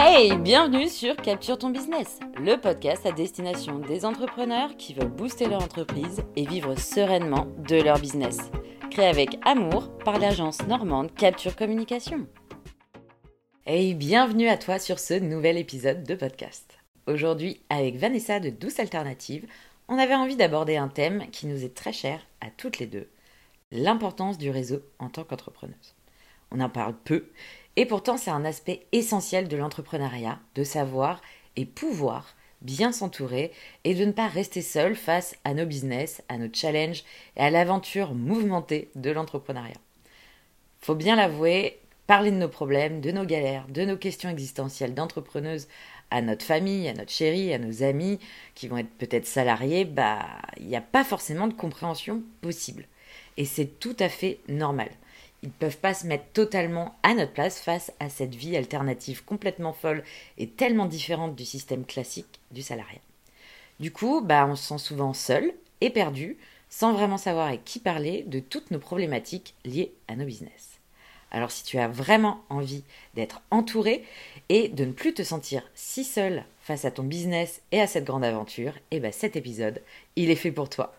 Hey, bienvenue sur Capture ton business, le podcast à destination des entrepreneurs qui veulent booster leur entreprise et vivre sereinement de leur business. Créé avec amour par l'agence normande Capture Communication. Hey, bienvenue à toi sur ce nouvel épisode de podcast. Aujourd'hui, avec Vanessa de Douce Alternative, on avait envie d'aborder un thème qui nous est très cher à toutes les deux, l'importance du réseau en tant qu'entrepreneuse. On en parle peu, et pourtant c'est un aspect essentiel de l'entrepreneuriat, de savoir et pouvoir bien s'entourer et de ne pas rester seul face à nos business, à nos challenges et à l'aventure mouvementée de l'entrepreneuriat. Faut bien l'avouer, parler de nos problèmes, de nos galères, de nos questions existentielles d'entrepreneuse à notre famille, à notre chérie, à nos amis qui vont être peut-être salariés, bah il n'y a pas forcément de compréhension possible. Et c'est tout à fait normal. Ils ne peuvent pas se mettre totalement à notre place face à cette vie alternative complètement folle et tellement différente du système classique du salariat. Du coup, bah, on se sent souvent seul et perdu, sans vraiment savoir avec qui parler de toutes nos problématiques liées à nos business. Alors si tu as vraiment envie d'être entouré et de ne plus te sentir si seul face à ton business et à cette grande aventure, et eh ben cet épisode, il est fait pour toi.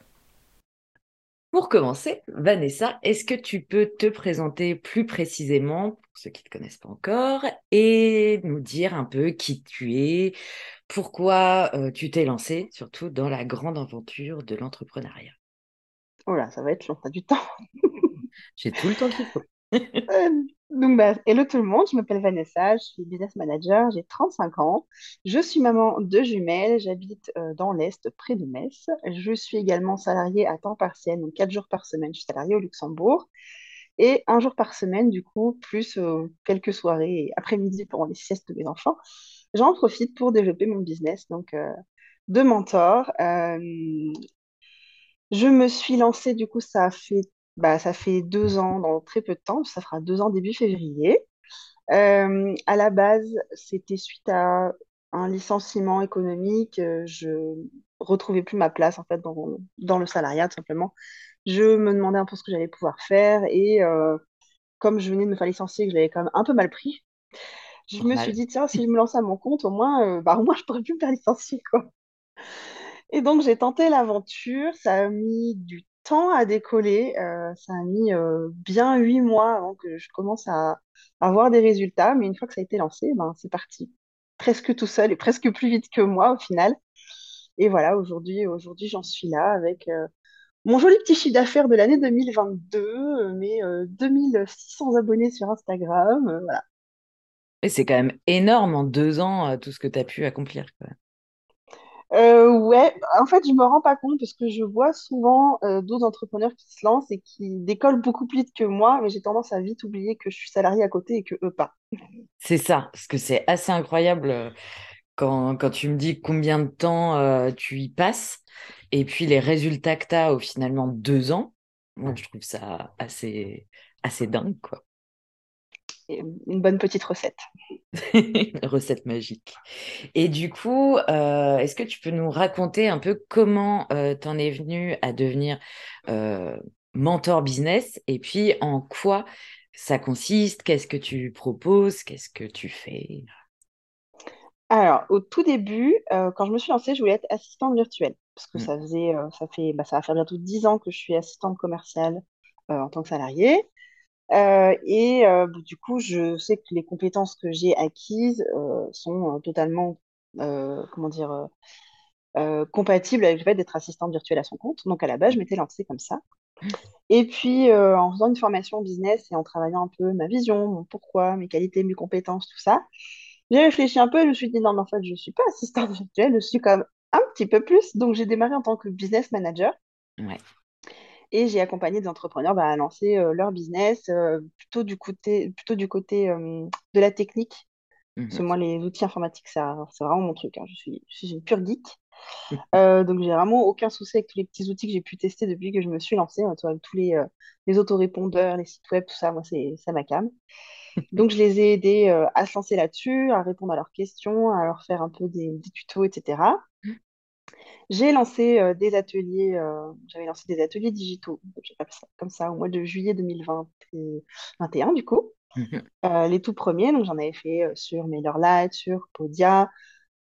Pour commencer, Vanessa, est-ce que tu peux te présenter plus précisément, pour ceux qui ne te connaissent pas encore, et nous dire un peu qui tu es, pourquoi euh, tu t'es lancée, surtout dans la grande aventure de l'entrepreneuriat? Oh là, ça va être long, t'as du temps. J'ai tout le temps qu'il faut. Euh, donc, bah, hello tout le monde, je m'appelle Vanessa, je suis business manager, j'ai 35 ans. Je suis maman de jumelles, j'habite euh, dans l'Est, près de Metz. Je suis également salariée à temps partiel, donc 4 jours par semaine, je suis salariée au Luxembourg. Et un jour par semaine, du coup, plus euh, quelques soirées et après-midi pendant les siestes de mes enfants, j'en profite pour développer mon business, donc de mentor. je me suis lancée, du coup, ça a fait bah, ça fait deux ans dans très peu de temps, ça fera deux ans début février. Euh, à la base, c'était suite à un licenciement économique. Euh, je retrouvais plus ma place en fait dans, dans le salariat, tout simplement. Je me demandais un peu ce que j'allais pouvoir faire et euh, comme je venais de me faire licencier, que je l'avais quand même un peu mal pris, je me suis dit tiens, si je me lançais à mon compte, au moins, bah, au moins je pourrais plus me faire licencier quoi. Et donc j'ai tenté l'aventure. Ça a mis du à décoller. Euh, ça a mis euh, bien huit mois avant que je commence à avoir des résultats. Mais une fois que ça a été lancé, ben, c'est parti. Presque tout seul et presque plus vite que moi au final. Et voilà, aujourd'hui, aujourd'hui j'en suis là avec euh, mon joli petit chiffre d'affaires de l'année 2022, mes 2600 abonnés sur Instagram. voilà. C'est quand même énorme en deux ans tout ce que tu as pu accomplir. Euh, ouais, en fait, je me rends pas compte parce que je vois souvent euh, d'autres entrepreneurs qui se lancent et qui décollent beaucoup plus vite que moi, mais j'ai tendance à vite oublier que je suis salarié à côté et que eux pas. C'est ça, parce que c'est assez incroyable euh, quand, quand, tu me dis combien de temps tu y passes et puis les résultats que tu as au finalement deux ans. Moi, je trouve ça assez, assez dingue, quoi une bonne petite recette. recette magique. Et du coup, euh, est-ce que tu peux nous raconter un peu comment euh, tu en es venu à devenir euh, mentor business et puis en quoi ça consiste, qu'est-ce que tu proposes, qu'est-ce que tu fais? Alors, au tout début, quand je me suis lancée, je voulais être assistante virtuelle parce que mmh. ça faisait, ça fait, bah, ça va faire bientôt 10 ans que je suis assistante commerciale en tant que salariée. Euh, et euh, du coup, je sais que les compétences que j'ai acquises euh, sont totalement, comment dire, compatibles avec le fait d'être assistante virtuelle à son compte. Donc à la base, je m'étais lancée comme ça. Et puis, en faisant une formation business et en travaillant un peu ma vision, mon pourquoi, mes qualités, mes compétences, tout ça, j'ai réfléchi un peu et je me suis dit, non, mais en fait, je ne suis pas assistante virtuelle, je suis même un petit peu plus. Donc, j'ai démarré en tant que business manager. Ouais. Et j'ai accompagné des entrepreneurs bah, à lancer euh, leur business euh, plutôt du côté, plutôt du côté euh, de la technique. Parce que mmh moi, les outils informatiques, c'est vraiment mon truc. Hein. Je, suis, je suis une pure geek. donc, j'ai vraiment aucun souci avec tous les petits outils que j'ai pu tester depuis que je me suis lancée. Hein, tous les, les autorépondeurs, les sites web, tout ça, moi, c'est ça ma cam. Donc, je les ai aidés à se lancer là-dessus, à répondre à leurs questions, à leur faire un peu des, des tutos, etc. J'ai lancé euh, des ateliers, euh, j'avais lancé des ateliers digitaux, comme ça, au mois de juillet 2021 du coup. Mhm. les tout premiers, donc j'en avais fait sur MailerLite, sur Podia.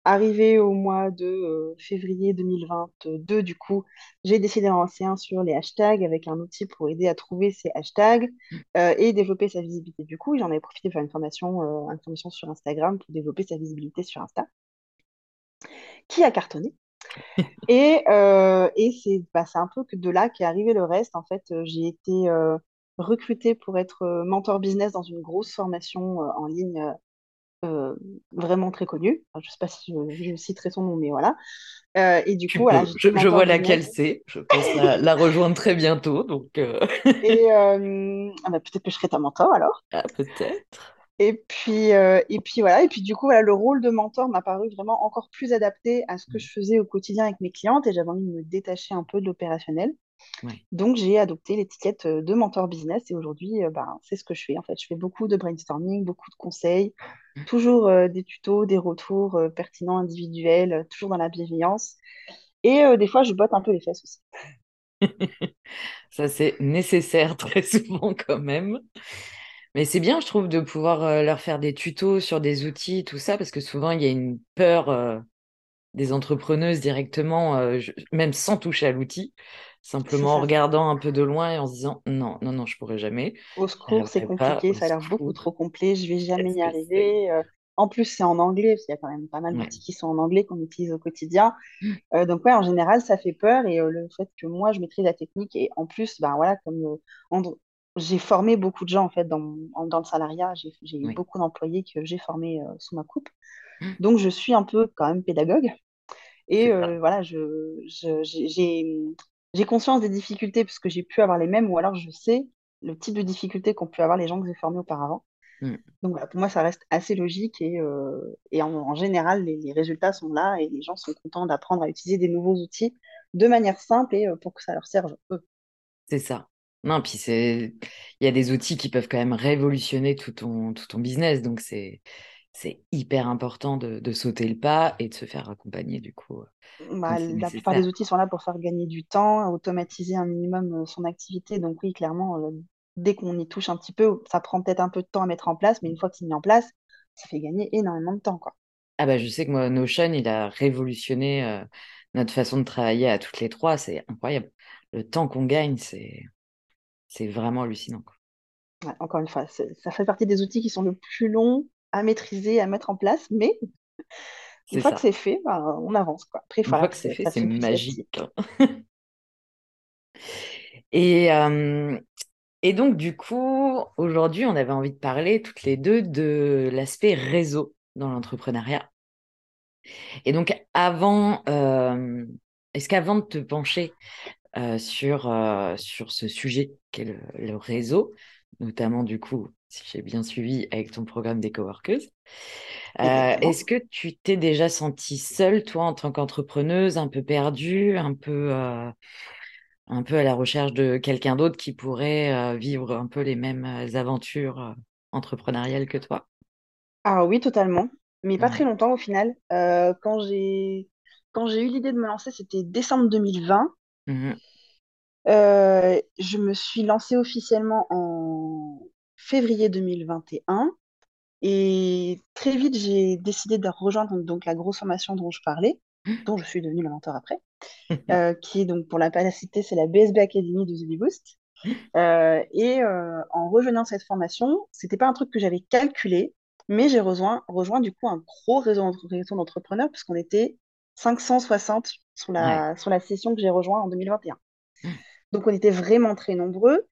Arrivé au mois de février 2022, du coup, j'ai décidé d'en lancer un sur les hashtags avec un outil pour aider à trouver ces hashtags et développer sa visibilité. Du coup, j'en ai profité pour faire une formation, une formation sur Instagram pour développer sa visibilité sur Insta, qui a cartonné. Et, euh, et c'est bah, un peu que de là qu'est arrivé le reste. En fait, euh, j'ai été euh, recrutée pour être mentor business dans une grosse formation en ligne vraiment très connue. je ne sais pas si je, citerai son nom, mais voilà. et du coup, voilà, je, vois laquelle c'est. Je pense la, rejoindre très bientôt. Donc, Et ah bah, peut-être que je serai ta mentor alors. Ah, peut-être. Et puis, euh, et puis voilà, et puis du coup, voilà, le rôle de mentor m'a paru vraiment encore plus adapté à ce que je faisais au quotidien avec mes clientes et j'avais envie de me détacher un peu de l'opérationnel. Donc, j'ai adopté l'étiquette euh, de mentor business et aujourd'hui, euh, ben, c'est ce que je fais. En fait, je fais beaucoup de brainstorming, beaucoup de conseils, mmh. toujours des tutos, des retours pertinents, individuels, toujours dans la bienveillance. Et des fois, je botte un peu les fesses aussi. Ça, c'est nécessaire très souvent quand même. Mais c'est bien, je trouve, de pouvoir euh, leur faire des tutos sur des outils, tout ça, parce que souvent, il y a une peur euh, des entrepreneuses directement, euh, même sans toucher à l'outil, simplement en regardant un peu de loin et en se disant non, non, non, je pourrais jamais. Au secours, c'est compliqué, ça a l'air beaucoup trop complet, je vais jamais y arriver. En plus, c'est en anglais, parce qu'il y a quand même pas mal d'outils qui sont en anglais qu'on utilise au quotidien. Donc, ouais, en général, ça fait peur. Et le fait que moi, je maîtrise la technique, et en plus, ben, voilà, comme j'ai formé beaucoup de gens en fait dans, dans le salariat. J'ai eu beaucoup d'employés que j'ai formés euh, sous ma coupe. Mmh. Donc je suis un peu quand même pédagogue. Et euh, voilà, je, j'ai conscience des difficultés parce que j'ai pu avoir les mêmes ou alors je sais le type de difficultés qu'ont pu avoir les gens que j'ai formés auparavant. Mmh. Donc voilà, pour moi, ça reste assez logique et, euh, et en, général, les, les, résultats sont là et les gens sont contents d'apprendre à utiliser des nouveaux outils de manière simple et pour que ça leur serve eux. C'est ça. Non, puis c'est, il y a des outils qui peuvent quand même révolutionner tout ton, tout ton business, donc c'est, c'est hyper important de, sauter le pas et de se faire accompagner du coup. Bah, la plupart des outils sont là pour faire gagner du temps, automatiser un minimum euh, son activité. Donc oui, clairement, euh, dès qu'on y touche un petit peu, ça prend peut-être un peu de temps à mettre en place, mais une fois qu'il est mis en place, ça fait gagner énormément de temps, quoi. Ah bah je sais que moi, Notion, il a révolutionné euh, notre façon de travailler à toutes les trois. C'est incroyable. Le temps qu'on gagne, c'est c'est vraiment hallucinant. encore une fois, ça fait partie des outils qui sont le plus longs à maîtriser, à mettre en place, mais une fois que c'est fait, bah, on avance. Quoi. Après, une fois que c'est fait, c'est magique. et, et donc, du coup, aujourd'hui, on avait envie de parler toutes les deux de l'aspect réseau dans l'entrepreneuriat. Et donc, avant, est-ce qu'avant de te pencher sur, euh, sur ce sujet qu'est le, réseau, notamment du coup, si j'ai bien suivi avec ton programme des coworkers. Euh, est-ce que tu t'es déjà sentie seule, toi, en tant qu'entrepreneuse, un peu perdue, un peu, un peu à la recherche de quelqu'un d'autre qui pourrait vivre un peu les mêmes aventures entrepreneuriales que toi? Ah oui, totalement. Mais pas très longtemps au final. quand j'ai quand j'ai eu l'idée de me lancer, c'était décembre 2020. Mmh euh, je me suis lancée officiellement en février 2021 et très vite j'ai décidé de rejoindre donc la grosse formation dont je parlais, mmh. dont je suis devenue le mentor après, euh, qui est donc pour la capacité, c'est la BSB Academy de The Boost. Mmh. Euh, et en rejoignant cette formation, c'était pas un truc que j'avais calculé, mais j'ai rejoint, rejoint du coup un gros réseau, d'entrepreneurs puisqu'on était 560 sur la, sur la session que j'ai rejoint en 2021. Mmh. Donc on était vraiment très nombreux.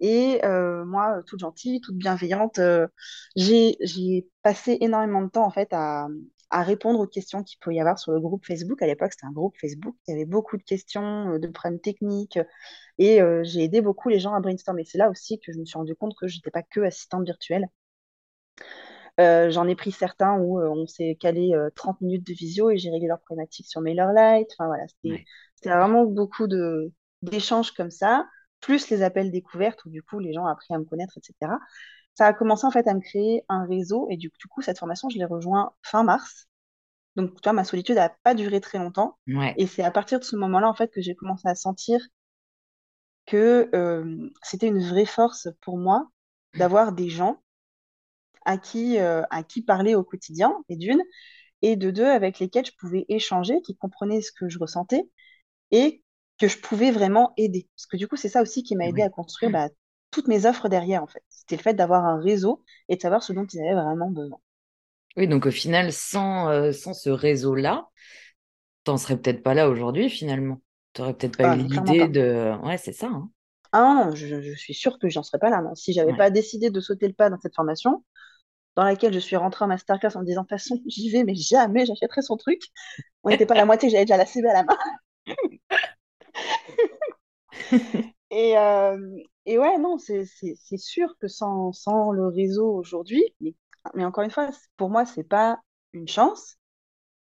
Et euh, moi, toute gentille, toute bienveillante, euh, j'ai passé énormément de temps en fait à, répondre aux questions qu'il peut y avoir sur le groupe Facebook. À l'époque, c'était un groupe Facebook. Il y avait beaucoup de questions, euh, de problèmes techniques. Et j'ai aidé beaucoup les gens à brainstormer. C'est là aussi que je me suis rendu compte que je n'étais pas que assistante virtuelle. J'en ai pris certains où on s'est calé 30 minutes de visio et j'ai réglé leurs problématiques sur MailerLite. Enfin voilà, c'était vraiment beaucoup d'échanges comme ça, plus les appels découvertes où du coup les gens ont appris à me connaître, etc. Ça a commencé en fait à me créer un réseau et du, coup cette formation je l'ai rejoint fin mars. Donc tu vois, ma solitude n'a pas duré très longtemps. Et c'est à partir de ce moment-là en fait que j'ai commencé à sentir que c'était une vraie force pour moi d'avoir des gens à qui, euh, à qui parler au quotidien, et d'une, et de deux, avec lesquels je pouvais échanger, qui comprenaient ce que je ressentais et que je pouvais vraiment aider. Parce que du coup, c'est ça aussi qui m'a aidé à construire bah, toutes mes offres derrière, en fait. C'était le fait d'avoir un réseau et de savoir ce dont ils avaient vraiment besoin. Oui, donc au final, sans, euh, sans ce réseau-là, t'en serais peut-être pas là aujourd'hui, finalement. Tu n'aurais peut-être pas Ah, eu l'idée de... Ouais, c'est ça. hein. Ah non, je, je suis sûre que j'en serais pas là. non. Si j'avais Ouais. pas décidé de sauter le pas dans cette formation, dans laquelle je suis rentrée en masterclass en me disant, de toute façon, j'y vais, mais jamais j'achèterai son truc. On n'était pas à la moitié, j'avais déjà la CB à la main. Et, euh, et ouais, non, c'est sûr que sans, sans le réseau aujourd'hui, mais, mais encore une fois, pour moi, c'est pas une chance,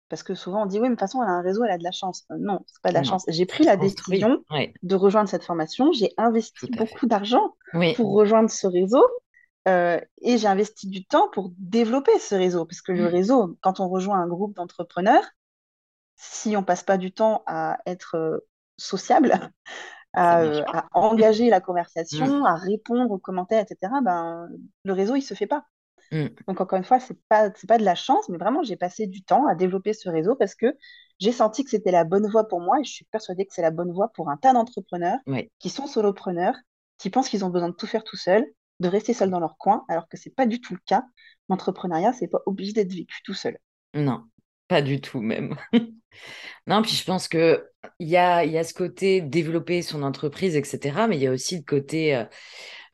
parce que souvent on dit, oui, mais de toute façon, elle a un réseau, elle a de la chance. Euh, non, c'est pas de la Non, chance. J'ai pris la décision Ouais, de rejoindre cette formation, j'ai investi beaucoup d'argent Oui, pour rejoindre ce réseau, euh, et j'ai investi du temps pour développer ce réseau, parce que le réseau, quand on rejoint un groupe d'entrepreneurs, si on passe pas du temps à être euh, sociable, à, euh, à engager la Mm, conversation, à répondre aux commentaires, etc., ben, le réseau, il se fait pas. mm, Donc, encore une fois, c'est pas, pas de la chance, mais vraiment, j'ai passé du temps à développer ce réseau parce que j'ai senti que c'était la bonne voie pour moi et je suis persuadée que c'est la bonne voie pour un tas d'entrepreneurs qui sont solopreneurs, qui pensent qu'ils ont besoin de tout faire tout seuls, de rester seuls dans leur coin, alors que c'est pas du tout le cas. L'entrepreneuriat, c'est pas obligé d'être vécu tout seul. Non, pas du tout même. Non, puis je pense que il y a, y a ce côté développer son entreprise, etc. Mais il y a aussi le côté euh,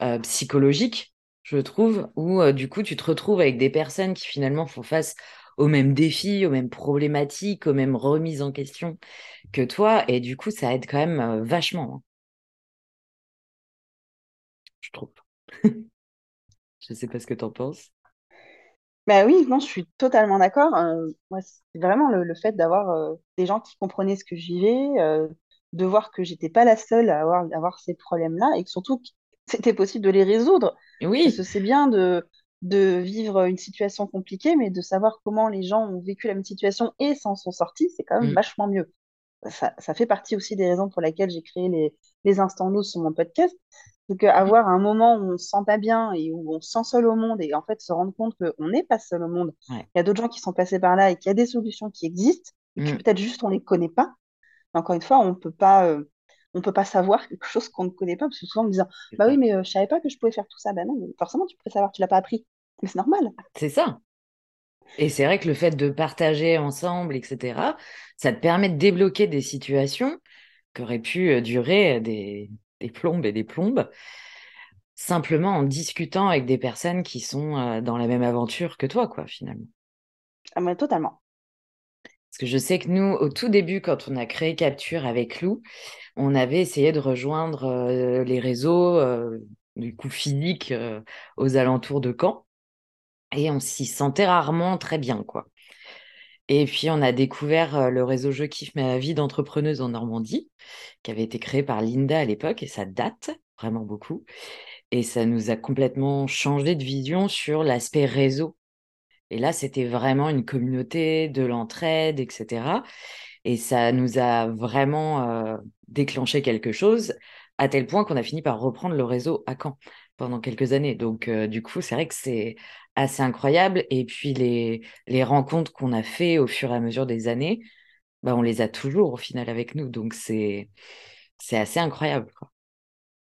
euh, psychologique, je trouve, où euh, du coup tu te retrouves avec des personnes qui finalement font face aux mêmes défis, aux mêmes problématiques, aux mêmes remises en question que toi. Et du coup, ça aide quand même vachement, hein, je trouve. Je sais pas ce que tu en penses. Bah oui, non, je suis totalement d'accord. Euh, moi, c'est vraiment le, le fait d'avoir euh, des gens qui comprenaient ce que je vivais, euh, de voir que j'étais pas la seule à avoir, à avoir ces problèmes-là et que surtout c'était possible de les résoudre. Oui, c'est bien de, de vivre une situation compliquée, mais de savoir comment les gens ont vécu la même situation et s'en sont sortis, c'est quand même mm, vachement mieux. Ça, ça fait partie aussi des raisons pour lesquelles j'ai créé les, les instants nous sur mon podcast. C'est qu'avoir un moment où on se sent pas bien et où on se sent seul au monde et en fait se rendre compte qu'on n'est pas seul au monde, ouais, il y a d'autres gens qui sont passés par là et qu'il y a des solutions qui existent et que mm, peut-être juste on les connaît pas. Mais encore une fois, on peut pas, euh, on peut pas savoir quelque chose qu'on ne connaît pas parce que souvent on me dit c'est bah oui mais euh, je savais pas que je pouvais faire tout ça. Ben non, mais forcément tu peux savoir, tu l'as pas appris. Mais c'est normal. C'est ça. Et c'est vrai que le fait de partager ensemble, etc., ça te permet de débloquer des situations qui auraient pu durer des, des plombes et des plombes, simplement en discutant avec des personnes qui sont euh, dans la même aventure que toi, quoi, finalement. Ah, mais totalement. Parce que je sais que nous, au tout début, quand on a créé Capture avec Lou, on avait essayé de rejoindre euh, les réseaux, euh, du coup physiques, euh, aux alentours de Caen, et on s'y sentait rarement très bien, quoi. Et puis, on a découvert le réseau Je kiffe ma vie d'entrepreneuse en Normandie, qui avait été créé par Linda à l'époque, et ça date vraiment beaucoup. Et ça nous a complètement changé de vision sur l'aspect réseau. Et là, c'était vraiment une communauté de l'entraide, etc. Et ça nous a vraiment déclenché quelque chose, à tel point qu'on a fini par reprendre le réseau à Caen pendant quelques années. Donc, euh, du coup, c'est vrai que c'est assez incroyable. Et puis, les, les rencontres qu'on a fait au fur et à mesure des années, bah, on les a toujours au final avec nous. Donc, c'est, c'est assez incroyable, quoi.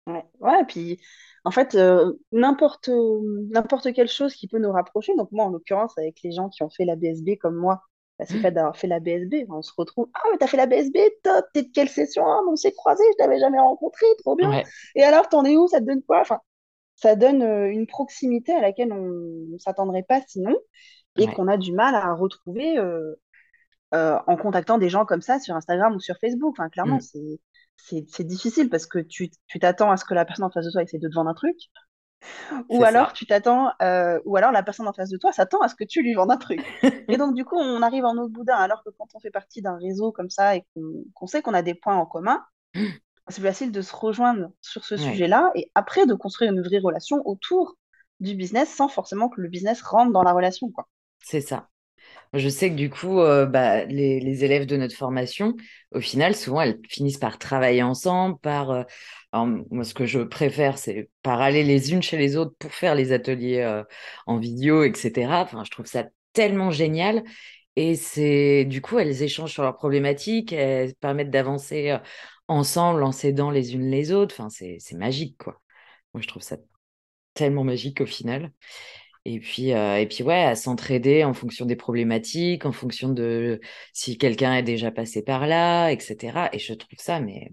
Ouais, ouais, et puis en fait, euh, n'importe n'importe quelle chose qui peut nous rapprocher, donc moi en l'occurrence avec les gens qui ont fait la BSB comme moi, bah, c'est le fait d'avoir fait la BSB, on se retrouve, ah mais t'as fait la BSB, top, t'es de quelle session? Ah, mais on s'est croisés, je t'avais jamais rencontré, trop bien. Ouais, Et alors, t'en es où? Ça te donne quoi? Enfin, ça donne euh, une proximité à laquelle on ne s'attendrait pas sinon, et ouais, qu'on a du mal à retrouver euh, euh, en contactant des gens comme ça sur Instagram ou sur Facebook. Enfin, clairement, mm, c'est difficile parce que tu t'attends à ce que la personne en face de toi essaie de te vendre un truc, ou alors ça. tu t'attends, euh, ou alors la personne en face de toi s'attend à ce que tu lui vendes un truc. Et donc, du coup, on arrive en autre boudin, alors que quand on fait partie d'un réseau comme ça et qu'on qu'on sait qu'on a des points en commun, c'est plus facile de se rejoindre sur ce Ouais, sujet-là et après de construire une vraie relation autour du business sans forcément que le business rentre dans la relation, quoi. c'est ça. Je sais que du coup, euh, bah, les, les élèves de notre formation, au final, souvent, elles finissent par travailler ensemble, par... euh, alors, moi, ce que je préfère, c'est par aller les unes chez les autres pour faire les ateliers euh, en vidéo, etc. Enfin, je trouve ça tellement génial. Et c'est du coup, elles échangent sur leurs problématiques, elles permettent d'avancer ensemble en s'aidant les unes les autres. Enfin, c'est magique, quoi. Moi, je trouve ça tellement magique au final. Et puis, euh, et puis ouais, à s'entraider en fonction des problématiques, en fonction de si quelqu'un est déjà passé par là, etc. Et je trouve ça, mais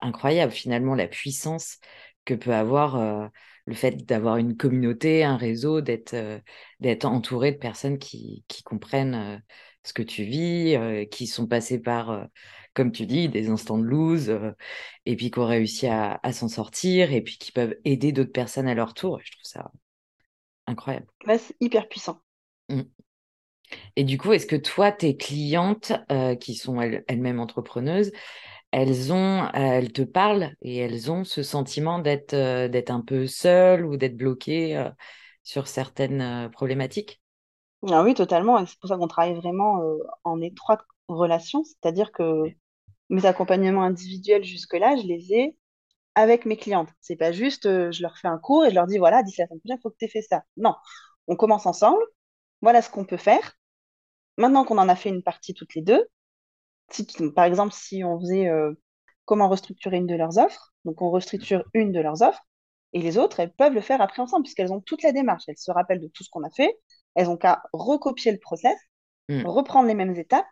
incroyable finalement, la puissance que peut avoir euh, le fait d'avoir une communauté, un réseau, d'être euh, d'être entouré de personnes qui, qui comprennent ce que tu vis, qui sont passées par, comme tu dis, des instants de lose, euh, et puis qui ont réussi à, à s'en sortir, et puis qui peuvent aider d'autres personnes à leur tour. Et je trouve ça incroyable. Là, c'est hyper puissant. Mm. Et du coup, est-ce que toi, tes clientes, euh, qui sont elles- elles-mêmes entrepreneuses, elles ont, elles te parlent et elles ont ce sentiment d'être euh, d'être un peu seules ou d'être bloquées sur certaines problématiques? Ah oui, totalement. Et c'est pour ça qu'on travaille vraiment euh, en étroite relation. C'est-à-dire que mes accompagnements individuels jusque-là, je les ai avec mes clientes. C'est pas juste, euh, je leur fais un cours et je leur dis, voilà, d'ici la semaine prochaine, il faut que tu aies fait ça. Non, on commence ensemble. Voilà ce qu'on peut faire. Maintenant qu'on en a fait une partie toutes les deux, si, par exemple, si on faisait euh, comment restructurer une de leurs offres, donc on restructure une de leurs offres, et les autres, elles peuvent le faire après ensemble, puisqu'elles ont toute la démarche. Elles se rappellent de tout ce qu'on a fait. Elles ont qu'à recopier le process, Mm. reprendre les mêmes étapes,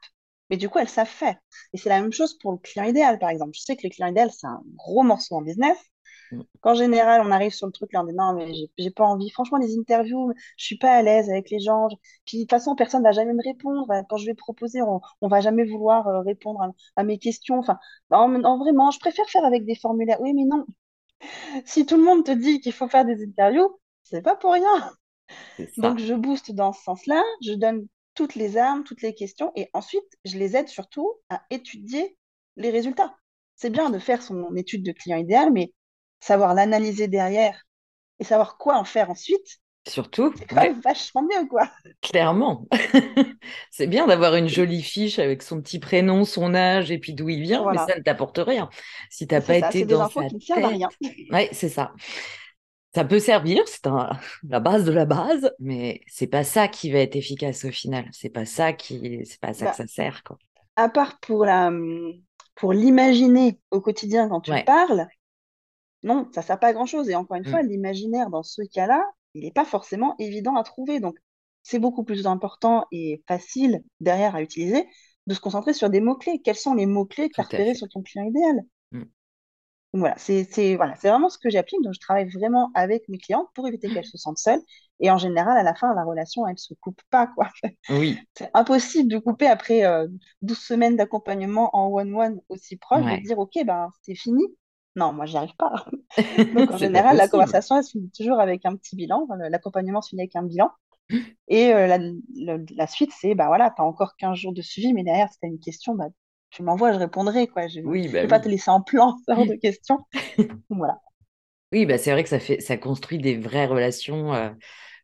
mais du coup, elles savent faire. Et c'est la même chose pour le client idéal, par exemple. Je sais que le client idéal, c'est un gros morceau en business. Mm. Qu'en général, on arrive sur le truc là, on dit non, mais j'ai pas envie. Franchement, les interviews, je suis pas à l'aise avec les gens. Puis de toute façon, personne va jamais me répondre. Quand je vais proposer, on, on va jamais vouloir euh, répondre à, à mes questions. Enfin, mais non, vraiment, je préfère faire avec des formulaires. Oui, mais non. Si tout le monde te dit qu'il faut faire des interviews, c'est pas pour rien. Donc, je booste dans ce sens-là. Je donne toutes les armes, toutes les questions, et ensuite, je les aide surtout à étudier les résultats. C'est bien de faire son étude de client idéal, mais savoir l'analyser derrière et savoir quoi en faire ensuite, Surtout, c'est quand ouais, même vachement mieux, quoi. clairement. C'est bien d'avoir une jolie fiche avec son petit prénom, son âge et puis d'où il vient, mais ça ne t'apporte rien. Si t'as c'est pas ça, été c'est des dans infos sa qui tête, rien. ouais, c'est ça. Ça peut servir, c'est la base de la base, mais c'est pas ça qui va être efficace au final. C'est pas ça qui, c'est pas à ça que Bah, ça sert, quoi. à part pour la, pour l'imaginer au quotidien quand tu Ouais. parles, non, ça ne sert pas à grand-chose. Et encore une fois, Mm. l'imaginaire dans ce cas-là, il n'est pas forcément évident à trouver. Donc, c'est beaucoup plus important et facile derrière à utiliser de se concentrer sur des mots-clés. Quels sont les mots-cles que tu as repérés sur ton client idéal? Donc, voilà, c'est voilà, c'est vraiment ce que j'applique. Donc, je travaille vraiment avec mes clientes pour éviter qu'elles se sentent seules. Et en général, à la fin, la relation, elle ne se coupe pas, quoi. Oui, C'est impossible de couper après euh, 12 semaines d'accompagnement en one-one aussi proche, de ouais. dire, OK, ben, c'est fini. Non, moi, j'y arrive pas. Donc, en général, la conversation, elle se finit toujours avec un petit bilan. L'accompagnement se finit avec un bilan. Et euh, la, suite, c'est, bah voilà, tu as encore 15 jours de suivi, mais derrière, si tu as une question, bah, tu m'envoies, je répondrai, quoi. Je ne Oui, bah vais pas te laisser en plan, ce genre de questions. Donc, voilà. Oui, bah c'est vrai que ça fait, ça construit des vraies relations euh,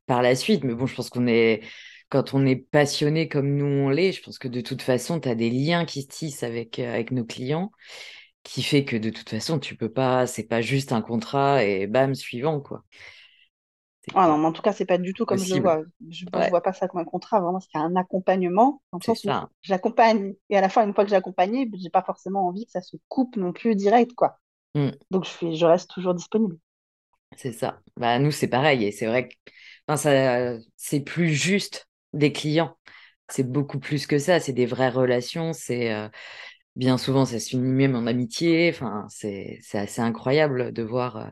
par la suite. Mais bon, je pense qu'on est, quand on est passionné comme nous on l'est, je pense que de toute façon, tu as des liens qui se tissent avec, euh, avec nos clients, qui fait que de toute façon, tu peux pas, c'est pas juste un contrat et bam, suivant, quoi. Ah non, mais en tout cas, c'est pas du tout comme je le possible. vois. Je, moi, je Ouais, vois pas ça comme un contrat, vraiment, c'est un accompagnement, dans le sens où j'accompagne. Et à la fin, une fois que j'ai accompagné, j'ai pas forcément envie que ça se coupe non plus direct, quoi. Mm, Donc, je je reste toujours disponible. c'est ça. Bah, nous, c'est pareil. Et c'est vrai que enfin, ça, c'est plus juste des clients. C'est beaucoup plus que ça. C'est des vraies relations. C'est euh, bien souvent, ça se finit même en amitié. Enfin, c'est, c'est assez incroyable de voir euh,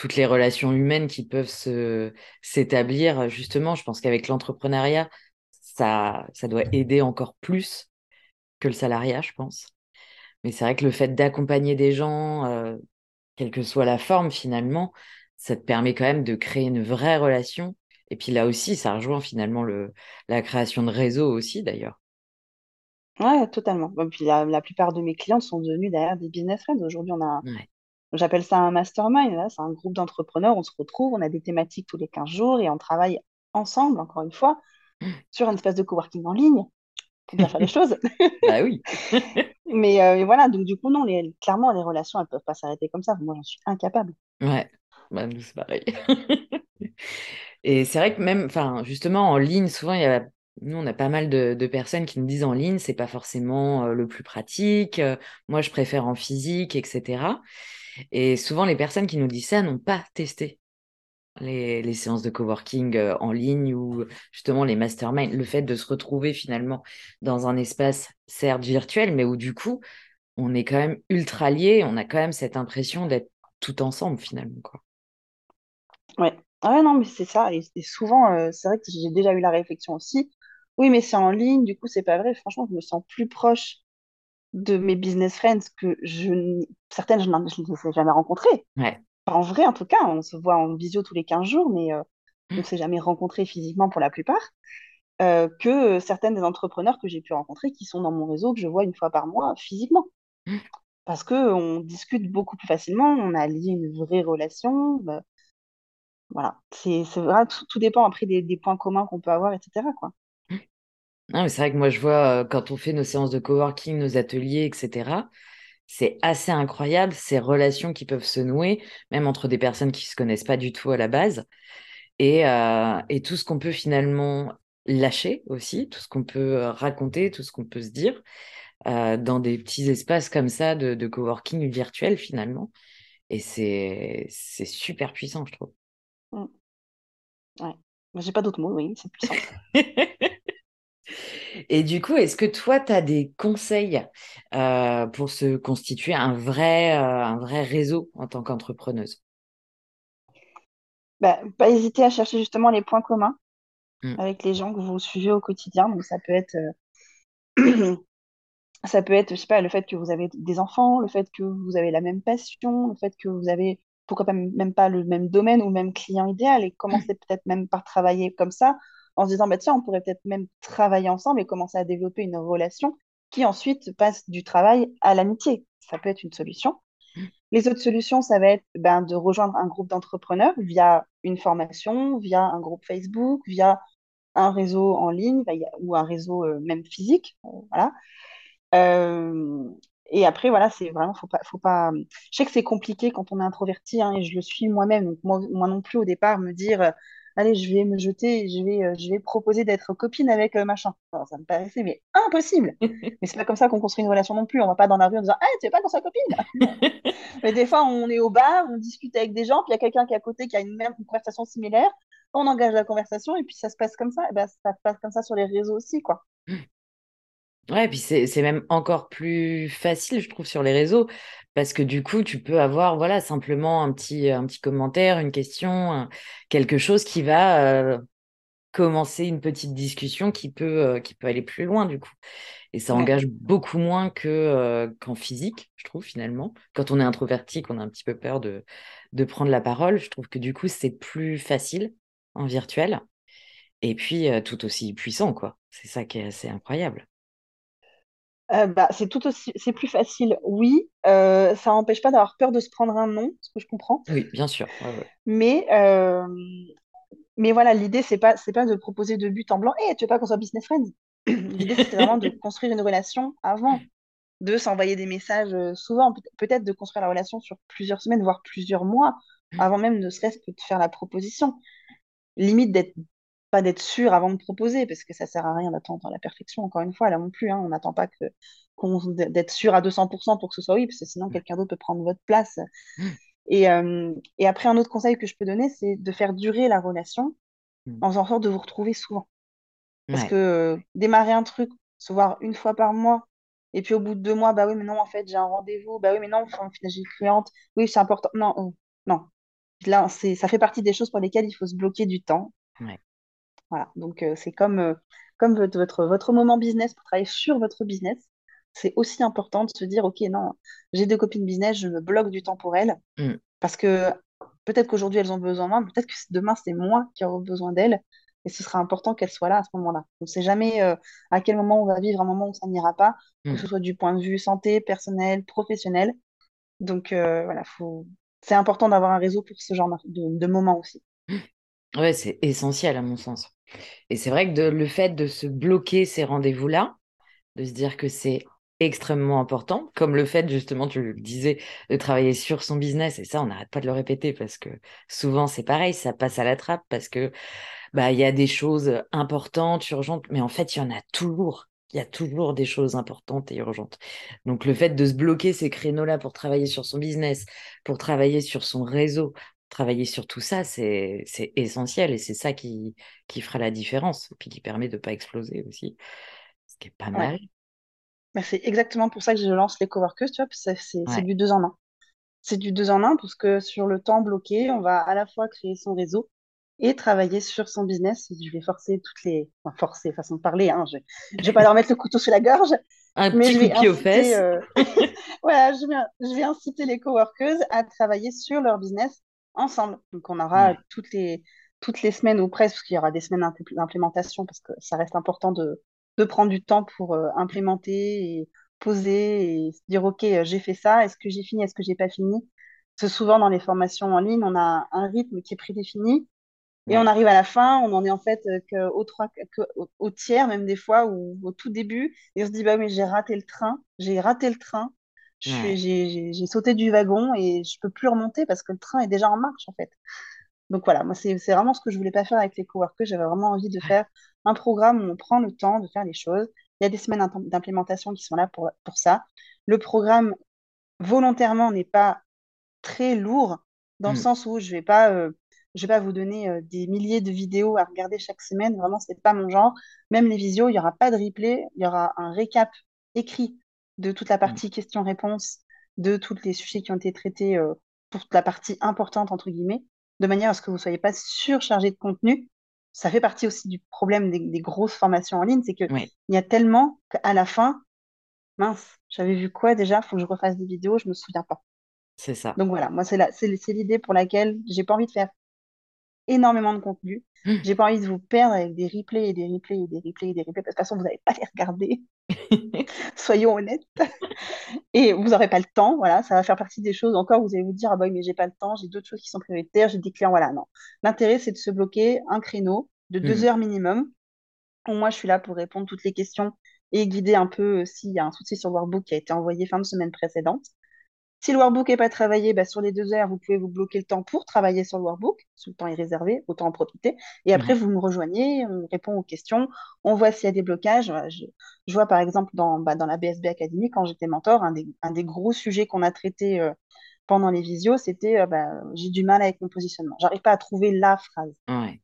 toutes les relations humaines qui peuvent se, s'établir. Justement, je pense qu'avec l'entrepreneuriat, ça, ça doit aider encore plus que le salariat, je pense. Mais c'est vrai que le fait d'accompagner des gens, euh, quelle que soit la forme finalement, ça te permet quand même de créer une vraie relation. Et puis là aussi, ça rejoint finalement le, la création de réseaux aussi d'ailleurs. Ouais, totalement. Et puis, la, la plupart de mes clients sont devenus derrière des business friends. Aujourd'hui, on a, Ouais. J'appelle ça un mastermind, là. C'est un groupe d'entrepreneurs. On se retrouve, on a des thématiques tous les 15 jours et on travaille ensemble, encore une fois. sur un espace de coworking en ligne pour bien faire les choses. bah oui. mais, voilà, donc du coup, non, les, clairement, les relations, elles peuvent pas s'arrêter comme ça. Moi, j'en suis incapable. Ouais, bah, c'est pareil. Et c'est vrai que même, enfin, justement, en ligne, souvent, il y a nous, on a pas mal de, personnes qui nous disent en ligne, c'est pas forcément le plus pratique. moi, je préfère en physique, etc. Et souvent, les personnes qui nous disent ça n'ont pas testé les, séances de coworking en ligne ou justement les masterminds. Le fait de se retrouver finalement dans un espace, certes virtuel, mais où du coup, on est quand même ultra liés. On a quand même cette impression d'être tout ensemble finalement. Quoi. Ouais. Ah non, mais c'est ça. Et, souvent, c'est vrai que j'ai déjà eu la réflexion aussi. Oui, mais c'est en ligne, du coup, c'est pas vrai. Franchement, je me sens plus proche de mes business friends que je, certaines, je ne les ai jamais rencontrées. En vrai, en tout cas, on se voit en visio tous les 15 jours, mais euh, on ne mmh. s'est jamais rencontrés physiquement pour la plupart. Euh, que certaines des entrepreneurs que j'ai pu rencontrer qui sont dans mon réseau, que je vois une fois par mois physiquement. Mmh. Parce qu'on discute beaucoup plus facilement, on a lié une vraie relation. Bah, voilà, c'est vrai, tout, dépend après des, des points communs qu'on peut avoir, etc. Quoi c'est vrai que moi, je vois quand on fait nos séances de coworking, nos ateliers, etc., c'est assez incroyable ces relations qui peuvent se nouer, même entre des personnes qui ne se connaissent pas du tout à la base. Et, et tout ce qu'on peut finalement lâcher aussi, tout ce qu'on peut raconter, tout ce qu'on peut se dire dans des petits espaces comme ça de, de coworking virtuel finalement. Et c'est super puissant, je trouve. Mmh. Ouais. J'ai pas d'autres mots, oui, c'est puissant. Et du coup, est-ce que toi, tu as des conseils euh, pour se constituer un vrai, euh, un vrai réseau en tant qu'entrepreneuse? Bah, Pas hésiter à chercher justement les points communs mmh. avec les gens que vous suivez au quotidien. Donc, ça peut être, euh, ça peut être, je sais pas, le fait que vous avez des enfants, le fait que vous avez la même passion, le fait que vous avez, pourquoi pas même pas le même domaine ou le même client idéal et commencer peut-être même par travailler comme ça en se disant, bah, tiens, on pourrait peut-être même travailler ensemble et commencer à développer une relation qui ensuite passe du travail à l'amitié. Ça peut être une solution. Mmh. Les autres solutions, ça va être ben, de rejoindre un groupe d'entrepreneurs via une formation, via un groupe Facebook, via un réseau en ligne ou un réseau euh, même physique. Euh, voilà. Euh, et après, voilà, c'est vraiment, faut pas, faut pas. Je sais que c'est compliqué quand on est introverti, hein, et je le suis moi-même. Donc moi, moi non plus au départ, me dire, allez, je vais me jeter, je vais, euh, je vais proposer d'être copine avec euh, machin. ça me paraissait mais impossible. mais c'est pas comme ça qu'on construit une relation non plus. On va pas dans la rue en disant, ah, tu veux pas qu'on soit copine Mais des fois, on est au bar, on discute avec des gens, puis il y a quelqu'un qui est à côté qui a une même conversation similaire. On engage la conversation et puis ça se passe comme ça. Et ben, ça se passe comme ça sur les réseaux aussi, quoi. Ouais, et puis c'est même encore plus facile, je trouve, sur les réseaux, parce que du coup, tu peux avoir, voilà, simplement un petit, un petit commentaire, une question, quelque chose qui va euh, commencer une petite discussion qui peut, euh, qui peut aller plus loin, du coup. Et ça engage beaucoup moins que, euh, qu'en physique, je trouve, finalement. Quand on est introverti, qu'on a un petit peu peur de, de prendre la parole, je trouve que du coup, c'est plus facile en virtuel. Et puis, tout aussi puissant, quoi. C'est ça qui est assez incroyable. Euh, bah, c'est tout aussi, c'est plus facile, oui. Euh, ça n'empêche pas d'avoir peur de se prendre un nom, ce que je comprends. Oui, bien sûr. Mais, euh, mais voilà, l'idée, c'est pas, c'est pas de proposer de but en blanc. et tu veux pas qu'on soit business friends? L'idée, c'est vraiment de construire une relation avant de s'envoyer des messages souvent, peut-être de construire la relation sur plusieurs semaines, voire plusieurs mois, mmh. avant même ne serait-ce que de faire la proposition. Limite d'être pas d'être sûr avant de proposer, parce que ça sert à rien d'attendre la perfection, encore une fois, là non plus, hein, on n'attend pas que d'être sûr à 200% pour que ce soit oui, parce que sinon mm. quelqu'un d'autre peut prendre votre place. Mm. Et, euh, et, après, un autre conseil que je peux donner, c'est de faire durer la relation mm. en faisant en sorte de vous retrouver souvent. Parce que euh, démarrer un truc, se voir une fois par mois, et puis au bout de deux mois, bah oui, mais non, en fait, j'ai un rendez-vous, bah oui, mais non, enfin, j'ai une cliente, oui, c'est important. Non, oh, non. Là, ça fait partie des choses pour lesquelles il faut se bloquer du temps. Voilà, donc euh, c'est comme, euh, comme votre, votre moment business pour travailler sur votre business. C'est aussi important de se dire, OK, non, j'ai deux copines business, je me bloque du temps pour elles. Mm. Parce que peut-être qu'aujourd'hui, elles ont besoin de moi, peut-être que demain, c'est moi qui aurai besoin d'elles. Et ce sera important qu'elles soient là à ce moment-là. On ne sait jamais euh, à quel moment on va vivre un moment où ça n'ira pas, que mm. ce soit du point de vue santé, personnel, professionnel. Donc voilà, faut... c'est important d'avoir un réseau pour ce genre de, de moments aussi. Ouais, c'est essentiel à mon sens. Et c'est vrai que le fait de se bloquer ces rendez-vous-là, de se dire que c'est extrêmement important, comme le fait, justement, tu le disais, de travailler sur son business. Et ça, on n'arrête pas de le répéter parce que souvent, c'est pareil, ça passe à la trappe parce que bah, il y a des choses importantes, urgentes, mais en fait, il y en a toujours. Il y a toujours des choses importantes et urgentes. Donc, le fait de se bloquer ces créneaux-là pour travailler sur son business, pour travailler sur son réseau, travailler sur tout ça, c'est essentiel et c'est ça qui, qui fera la différence et puis qui permet de ne pas exploser aussi, ce qui est pas mal. Bah, c'est exactement pour ça que je lance les coworkers, tu vois, c'est du deux en un. C'est du deux en un parce que sur le temps bloqué, on va à la fois créer son réseau et travailler sur son business. Je vais forcer toutes les... Enfin, forcer, façon de parler, hein. je ne vais pas leur mettre le couteau sur la gorge, Un mais petit je vais inciter, aux fesses. Euh, voilà, je vais, je vais inciter les coworkers à travailler sur leur business ensemble. Donc, on aura toutes, les, toutes les semaines ou presque, parce qu'il y aura des semaines d'implémentation, parce que ça reste important de, de prendre du temps pour euh, implémenter et poser et se dire, OK, euh, j'ai fait ça, est-ce que j'ai fini, est-ce que j'ai pas fini? Parce que souvent, dans les formations en ligne, on a un rythme qui est prédéfini. Et on arrive à la fin, on en est en fait euh, qu'au au tiers, même des fois, ou au tout début, et on se dit, bah oui, j'ai raté le train, j'ai raté le train, j'ai sauté du wagon et je peux plus remonter parce que le train est déjà en marche en fait. Donc voilà, moi c'est vraiment ce que je voulais pas faire avec les coworkers. J'avais vraiment envie de faire un programme où on prend le temps de faire les choses. Il y a des semaines d'implémentation qui sont là pour, pour ça. Le programme volontairement n'est pas très lourd dans le mm. sens où je vais pas euh, je vais pas vous donner euh, des milliers de vidéos à regarder chaque semaine. Vraiment, c'est pas mon genre. Même les visios, il y aura pas de replay, il y aura un récap écrit de toute la mm. partie questions-réponses, de tous les sujets qui ont été traités euh, pour la partie importante, entre guillemets, de manière à ce que vous ne soyez pas surchargé de contenu. Ça fait partie aussi du problème des, grosses formations en ligne, c'est qu'il il y a tellement qu'à la fin, mince, j'avais vu quoi déjà, il faut que je refasse des vidéos, je ne me souviens pas. C'est ça. Donc voilà, moi, c'est l'idée pour laquelle j'ai pas envie de faire énormément de contenu. Mmh. J'ai pas envie de vous perdre avec des replays et des replays et des replays et des replays, parce que de toute façon, vous n'allez pas les regarder. Soyons honnêtes. et vous n'aurez pas le temps, voilà, ça va faire partie des choses. Encore, vous allez vous dire, ah bah oui, mais j'ai pas le temps, j'ai d'autres choses qui sont prioritaires, j'ai des clients, voilà, non. L'intérêt, c'est de se bloquer un créneau de deux mmh. heures minimum. Moi, je suis là pour répondre toutes les questions et guider un peu euh, s'il y a un souci sur workbook qui a été envoyé fin de semaine précédente. Si le workbook n'est pas travaillé, bah, sur les deux heures, vous pouvez vous bloquer le temps pour travailler sur le workbook. Si le temps est réservé, autant en profiter. Et après, vous me rejoignez, on répond aux questions, on voit s'il y a des blocages. Je, vois par exemple dans, bah, dans la BSB Academy, quand j'étais mentor, un des, un des, gros sujets qu'on a traité euh, pendant les visios, c'était euh, bah, j'ai du mal avec mon positionnement. J'arrive pas à trouver la phrase. Ouais.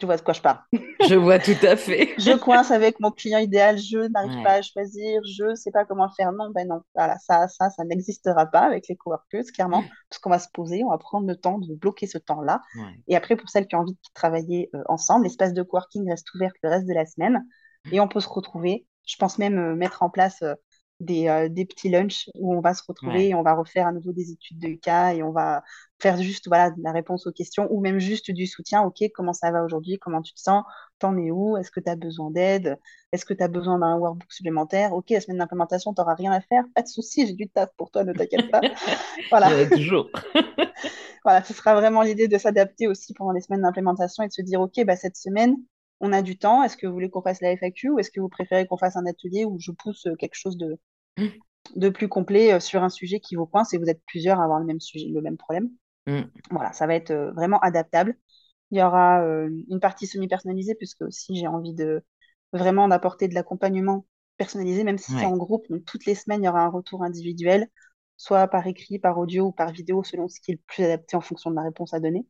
Tu vois de quoi je parle. Je vois tout à fait. je coince avec mon client idéal, je n'arrive pas à choisir, je ne sais pas comment le faire. Non, ben non, voilà, ça, ça, ça n'existera pas avec les coworkers, clairement, parce qu'on va se poser, on va prendre le temps de bloquer ce temps-là. Et après, pour celles qui ont envie de travailler euh, ensemble, l'espace de coworking reste ouvert le reste de la semaine et on peut se retrouver. Je pense même euh, mettre en place euh, des, des, petits lunchs où on va se retrouver et on va refaire à nouveau des études de cas et on va faire juste voilà, la réponse aux questions ou même juste du soutien. OK, comment ça va aujourd'hui? Comment tu te sens? T'en es où? Est-ce que tu as besoin d'aide? Est-ce que tu as besoin d'un workbook supplémentaire? Ok, la semaine d'implémentation, tu n'auras rien à faire. Pas de souci, j'ai du taf pour toi, ne t'inquiète pas. voilà. toujours. voilà, ce sera vraiment l'idée de s'adapter aussi pendant les semaines d'implémentation et de se dire OK, bah, cette semaine, on a du temps. Est-ce que vous voulez qu'on fasse la FAQ ou est-ce que vous préférez qu'on fasse un atelier où je pousse quelque chose de, mmh. de plus complet euh, sur un sujet qui vous coince et vous êtes plusieurs à avoir le même sujet, le même problème mmh. Voilà, ça va être euh, vraiment adaptable. Il y aura euh, une partie semi-personnalisée puisque aussi j'ai envie de vraiment d'apporter de l'accompagnement personnalisé, même si c'est en groupe. Donc toutes les semaines, il y aura un retour individuel, soit par écrit, par audio ou par vidéo, selon ce qui est le plus adapté en fonction de la réponse à donner.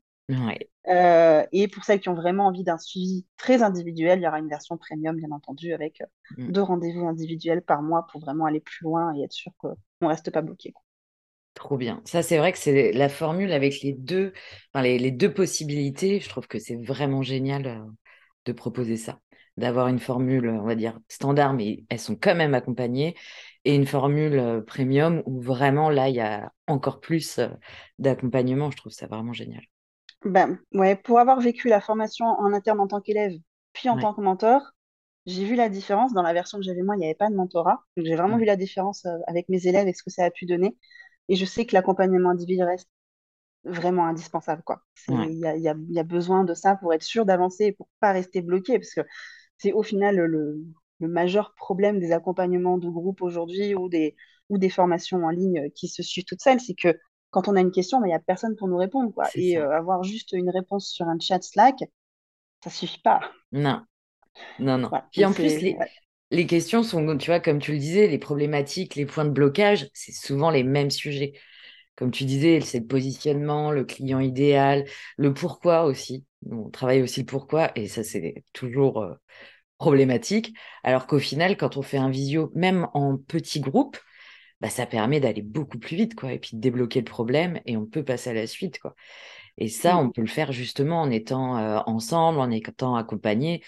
Euh, et pour celles qui ont vraiment envie d'un suivi très individuel, il y aura une version premium, bien entendu, avec euh, mm. deux rendez-vous individuels par mois pour vraiment aller plus loin et être sûr qu'on ne reste pas bloqué. Trop bien. Ça, c'est vrai que c'est la formule avec les deux, enfin, les, deux possibilités. Je trouve que c'est vraiment génial euh, de proposer ça. D'avoir une formule, on va dire, standard, mais elles sont quand même accompagnées, et une formule premium où vraiment, là, il y a encore plus d'accompagnement. Je trouve ça vraiment génial. Ben, ouais, pour avoir vécu la formation en interne en tant qu'élève, puis en tant que mentor, j'ai vu la différence. Dans la version que j'avais moi, il n'y avait pas de mentorat. Donc j'ai vraiment vu la différence euh, avec mes élèves et ce que ça a pu donner. Et je sais que l'accompagnement individuel reste vraiment indispensable, quoi. Il y a, y, a, y a, besoin de ça pour être sûr d'avancer et pour pas rester bloqué, parce que c'est au final le, le, majeur problème des accompagnements de groupe aujourd'hui ou des, ou des formations en ligne qui se suivent toutes seules, c'est que quand on a une question, il n'y a personne pour nous répondre, quoi. Et euh, avoir juste une réponse sur un chat Slack, ça suffit pas. Non, non, non. Puis en plus, les, les questions sont, tu vois, comme tu le disais, les problématiques, les points de blocage, c'est souvent les mêmes sujets. Comme tu disais, c'est le positionnement, le client idéal, le pourquoi aussi. On travaille aussi le pourquoi et ça, c'est toujours euh, problématique. Alors qu'au final, quand on fait un visio, même en petit groupe, bah, ça permet d'aller beaucoup plus vite, quoi, et puis de débloquer le problème et on peut passer à la suite, quoi. Et ça, mmh. on peut le faire justement en étant euh, ensemble, en étant accompagné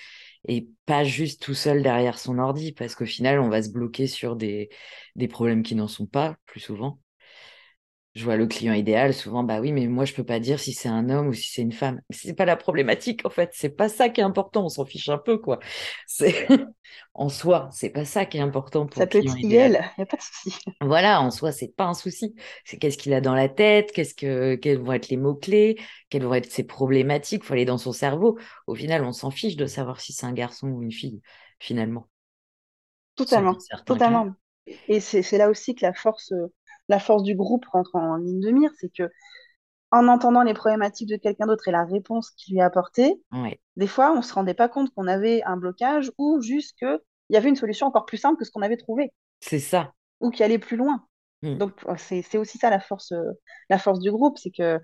et pas juste tout seul derrière son ordi, parce qu'au final, on va se bloquer sur des, des problèmes qui n'en sont pas, plus souvent je vois le client idéal, souvent, bah oui, mais moi, je peux pas dire si c'est un homme ou si c'est une femme. C'est pas la problématique, en fait. C'est pas ça qui est important. On s'en fiche un peu, quoi. C'est en soi, c'est pas ça qui est important pour ça peut être idéal. Il n'y a pas de souci. Voilà, en soi, c'est pas un souci. C'est qu'est-ce qu'il a dans la tête, qu'est-ce que, quels vont être les mots-clés, quelles vont être ses problématiques. Faut aller dans son cerveau. Au final, on s'en fiche de savoir si c'est un garçon ou une fille, finalement. Totalement. Totalement. Et c'est là aussi que la force euh, la force du groupe rentre en ligne de mire, c'est que en entendant les problématiques de quelqu'un d'autre et la réponse qu'il lui a apportée, des fois, on ne se rendait pas compte qu'on avait un blocage ou juste qu'il y avait une solution encore plus simple que ce qu'on avait trouvé. C'est ça. Ou qui allait plus loin. Mm. Donc, oh, c'est aussi ça la force, la force du groupe, c'est que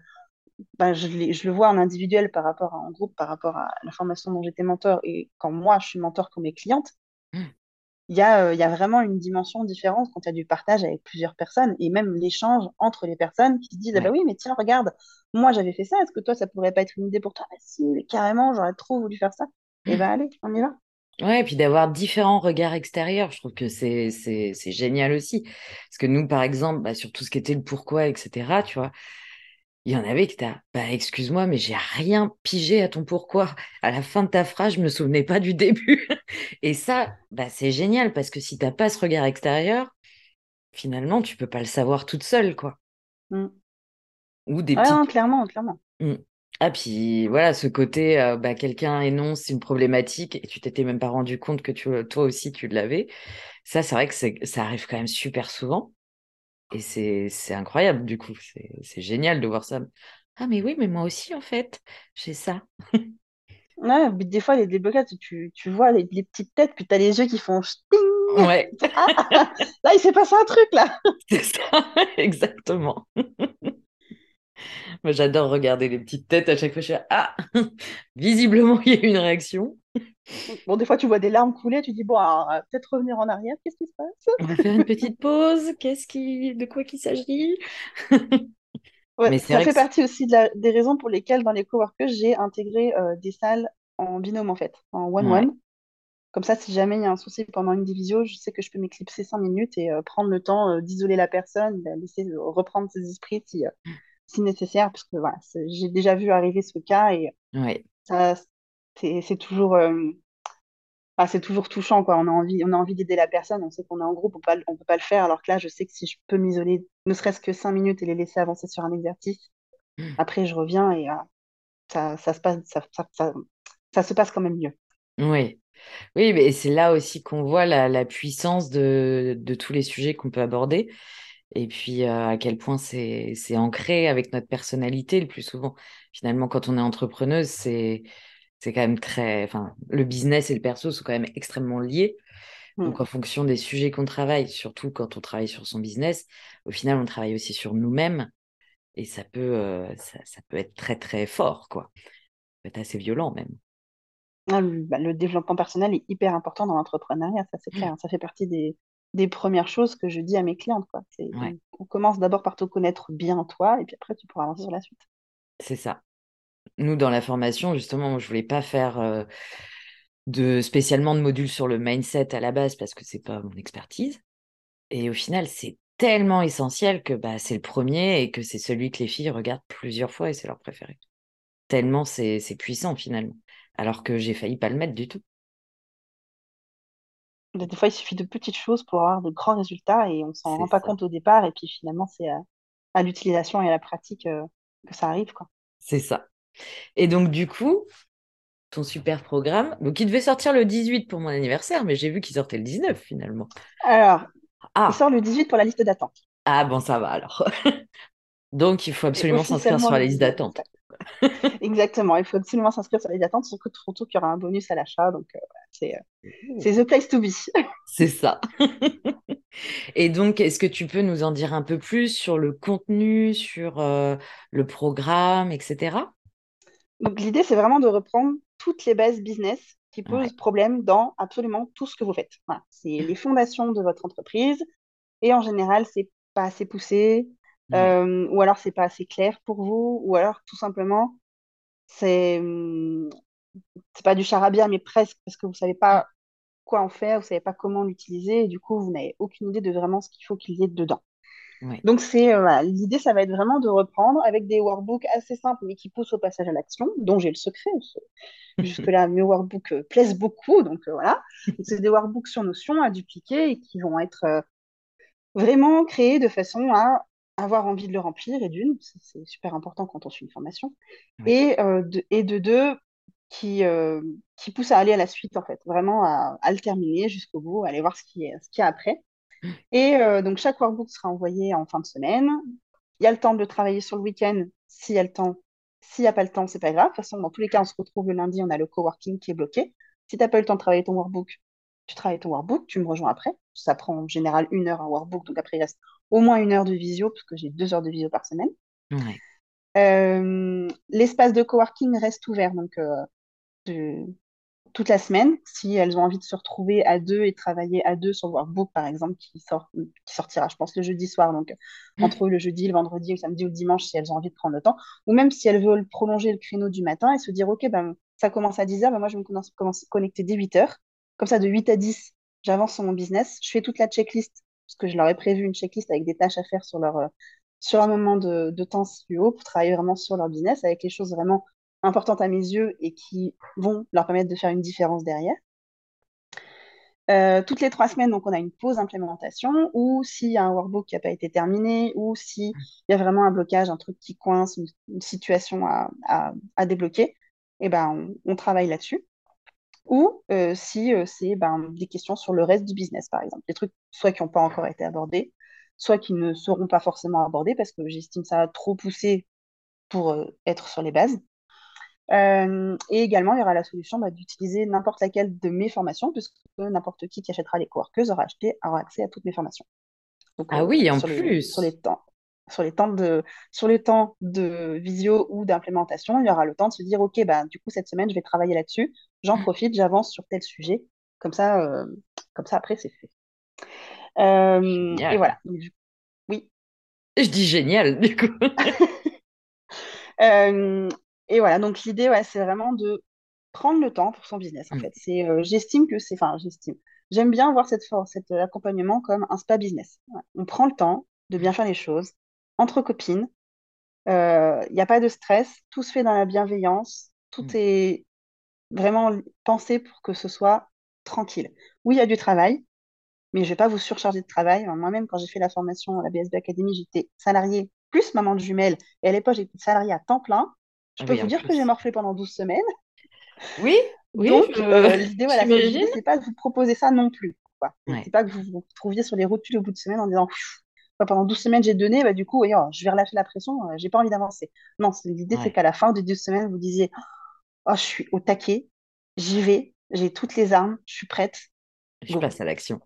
ben, je, je, le vois en individuel par rapport à en groupe, par rapport à la formation dont j'étais mentor et quand moi, je suis mentor pour mes clientes. Mm il y, a, euh, y a vraiment une dimension différente quand il y a du partage avec plusieurs personnes et même l'échange entre les personnes qui se disent ah bah oui mais tiens regarde moi j'avais fait ça est-ce que toi ça pourrait pas être une idée pour toi? Bah si carrément j'aurais trop voulu faire ça et ben allez on y va Ouais, et puis d'avoir différents regards extérieurs, je trouve que c'est c'est génial aussi. Parce que nous, par exemple, bah, sur tout ce qui était le pourquoi, etc., tu vois, il y en avait qui étaient, bah, excuse-moi, mais j'ai rien pigé à ton pourquoi. À la fin de ta phrase, je me souvenais pas du début. Et ça, bah, c'est génial parce que si tu n'as pas ce regard extérieur, finalement, tu peux pas le savoir toute seule, quoi. Mmh. Ou des petits... clairement, clairement. Mmh. Ah, puis voilà, ce côté, euh, bah, quelqu'un énonce une problématique et tu t'étais même pas rendu compte que tu, toi aussi tu l'avais. Ça, c'est vrai que ça arrive quand même super souvent. Et c'est incroyable, du coup. C'est génial de voir ça. Ah, mais oui, mais moi aussi, en fait, j'ai ça. ouais, des fois, les déblocages, tu, tu vois les, petites têtes, puis tu as les yeux qui font sting. Ouais. Ah, là, il s'est passé un truc, là. C'est ça, exactement. Moi, j'adore regarder les petites têtes à chaque fois. Je suis ah, visiblement, il y a eu une réaction. Bon, des fois, tu vois des larmes couler, tu dis, bon, peut-être revenir en arrière, qu'est-ce qui se passe? On va faire une petite pause, qu'est-ce qui... de quoi qu'il s'agit? Mais ça fait partie aussi des raisons pour lesquelles, dans les coworkers, j'ai intégré euh, des salles en binôme, en fait, en one-one. Comme ça, si jamais il y a un souci pendant une division, je sais que je peux m'éclipser cinq minutes et euh, prendre le temps euh, d'isoler la personne, de laisser reprendre ses esprits si, si nécessaire, parce que voilà, j'ai déjà vu arriver ce cas et ça, c'est toujours, euh, c'est toujours touchant. Quoi. On a envie, on a envie d'aider la personne, on sait qu'on est en groupe, on ne peut pas le faire. Alors que là, je sais que si je peux m'isoler ne serait-ce que cinq minutes et les laisser avancer sur un exercice, mmh. après je reviens et ça, ça, se passe, ça, ça, ça, se passe quand même mieux. Oui. Oui, mais c'est là aussi qu'on voit la, la puissance de, de, tous les sujets qu'on peut aborder. Et puis à quel point c'est ancré avec notre personnalité le plus souvent. Finalement, quand on est entrepreneuse, c'est c'est quand même très. Enfin, le business et le perso sont quand même extrêmement liés. Donc, mmh. en fonction des sujets qu'on travaille, surtout quand on travaille sur son business, au final, on travaille aussi sur nous-mêmes. Et ça peut, euh, ça, peut être très, très fort, quoi. Ça peut être assez violent, même. Ah, bah, le, développement personnel est hyper important dans l'entrepreneuriat, ça, c'est clair. Mmh. Ça fait partie des, des, premières choses que je dis à mes clientes, quoi. On commence d'abord par te connaître bien, toi, et puis après, tu pourras avancer sur la suite. C'est ça nous, dans la formation, justement, je voulais pas faire euh, de spécialement de module sur le mindset à la base parce que c'est pas mon expertise. Et au final, c'est tellement essentiel que bah, c'est le premier et que c'est celui que les filles regardent plusieurs fois et c'est leur préféré. Tellement c'est puissant finalement. Alors que j'ai failli pas le mettre du tout. Des fois, il suffit de petites choses pour avoir de grands résultats et on s'en rend pas compte au départ. Et puis finalement, c'est à, l'utilisation et à la pratique euh, que ça arrive. quoi. C'est ça. Et donc, du coup, ton super programme, donc il devait sortir le 18 pour mon anniversaire, mais j'ai vu qu'il sortait le 19 finalement. Alors, Ah, il sort le 18 pour la liste d'attente. ah bon, ça va alors. Donc, il faut absolument s'inscrire sur la liste 19. d'attente. Exactement, il faut absolument s'inscrire sur la liste d'attente, surtout, qu'il y aura un bonus à l'achat. Donc, euh, c'est euh, c'est the place to be. C'est ça. Et donc, est-ce que tu peux nous en dire un peu plus sur le contenu, sur euh, le programme, etc. Donc, l'idée, c'est vraiment de reprendre toutes les bases business qui Ouais. posent problème dans absolument tout ce que vous faites. Voilà. C'est les fondations de votre entreprise et en général, c'est pas assez poussé Ouais. euh, ou alors c'est pas assez clair pour vous ou alors tout simplement, c'est hum, c'est pas du charabia, mais presque parce que vous savez pas quoi en faire, vous savez pas comment l'utiliser et du coup, vous n'avez aucune idée de vraiment ce qu'il faut qu'il y ait dedans. Ouais. Donc, c'est euh, voilà, l'idée, ça va être vraiment de reprendre avec des workbooks assez simples, mais qui poussent au passage à l'action, dont j'ai le secret. Jusque-là, mes workbooks euh, plaisent beaucoup, donc euh, voilà. C'est des workbooks sur Notion à dupliquer et qui vont être vraiment créés de façon à avoir envie de le remplir, et d'une, c'est super important quand on suit une formation, Ouais. et, de, et de deux, qui, qui poussent à aller à la suite, en fait, vraiment à, à le terminer jusqu'au bout, à aller voir ce qu'il y a après. Et euh, donc, chaque workbook sera envoyé en fin de semaine. Il y a le temps de le travailler sur le week-end, s'il y a le temps. S'il n'y a pas le temps, c'est pas grave. De toute façon, dans tous les cas, on se retrouve le lundi, on a le coworking qui est bloqué. Si tu n'as pas eu le temps de travailler ton workbook, tu travailles ton workbook, tu me rejoins après. Ça prend en général une heure un workbook, donc après, il reste au moins une heure de visio, parce que j'ai deux heures de visio par semaine. Ouais. Euh, l'espace de coworking reste ouvert, donc euh, toute la semaine, si elles ont envie de se retrouver à deux et travailler à deux sur workbook, par exemple, qui, sort, qui sortira, je pense, le jeudi soir, donc entre le jeudi, le vendredi, le samedi ou le dimanche, si elles ont envie de prendre le temps, ou même si elles veulent prolonger le créneau du matin et se dire, OK, ben, ça commence à 10h, ben, moi, je vais me commence- connecter dès 8h. Comme ça, de 8 à 10, j'avance sur mon business, je fais toute la checklist, parce que je leur ai prévu une checklist avec des tâches à faire sur leur, euh, sur un moment de, de temps si haut pour travailler vraiment sur leur business, avec les choses vraiment importantes à mes yeux et qui vont leur permettre de faire une différence derrière. Euh, toutes les trois semaines, donc on a une pause implémentation, ou s'il y a un workbook qui n'a pas été terminé, ou s'il y a vraiment un blocage, un truc qui coince, une, situation à, débloquer, eh ben, on, travaille là-dessus. Ou euh, si euh, c'est ben, des questions sur le reste du business, par exemple, des trucs soit qui n'ont pas encore été abordés, soit qui ne seront pas forcément abordés parce que j'estime ça trop poussé pour être sur les bases. Euh, et également, il y aura la solution bah, d'utiliser n'importe laquelle de mes formations, puisque n'importe qui qui achètera les coworkers aura acheté, aura accès à toutes mes formations. Donc, Ah euh, oui, en sur les, plus. sur les temps, sur les temps de, sur les temps de visio ou d'implémentation, il y aura le temps de se dire, OK, bah, du coup, cette semaine, je vais travailler là-dessus. J'en profite, j'avance sur tel sujet. Comme ça, euh, comme ça après, c'est fait. Euh, et voilà. Oui. Je dis génial, du coup. Euh, et voilà, donc l'idée, ouais, c'est vraiment de prendre le temps pour son business, en Mm. fait. C'est, euh, j'estime que c'est, enfin, j'estime. J'aime bien voir cette, for- cet euh, accompagnement comme un spa business. Ouais. On prend le temps de bien faire les choses entre copines. Il n'y a pas de stress, tout se fait dans la bienveillance, tout Mm. est vraiment pensé pour que ce soit tranquille. Oui, il y a du travail, mais je ne vais pas vous surcharger de travail. Moi-même, quand j'ai fait la formation à la BSB Academy, j'étais salariée plus maman de jumelles. Et à l'époque, j'étais salariée à temps plein. Je peux oui, vous dire que j'ai morflé pendant 12 semaines? Oui, oui, Donc, je- euh, l'idée, voilà, c'est- pas de vous proposer ça non plus. C'est Ouais. c'est pas que vous vous trouviez sur les rotules au bout de semaine en disant pendant 12 semaines j'ai donné, bah, du coup, oh, je vais relâcher la pression, euh, j'ai pas envie d'avancer. Non, l'idée, c'est qu'à la fin des 12 semaines, vous disiez Oh, je suis au taquet, j'y vais, j'ai toutes les armes, je suis prête. Je Go. passe à l'action.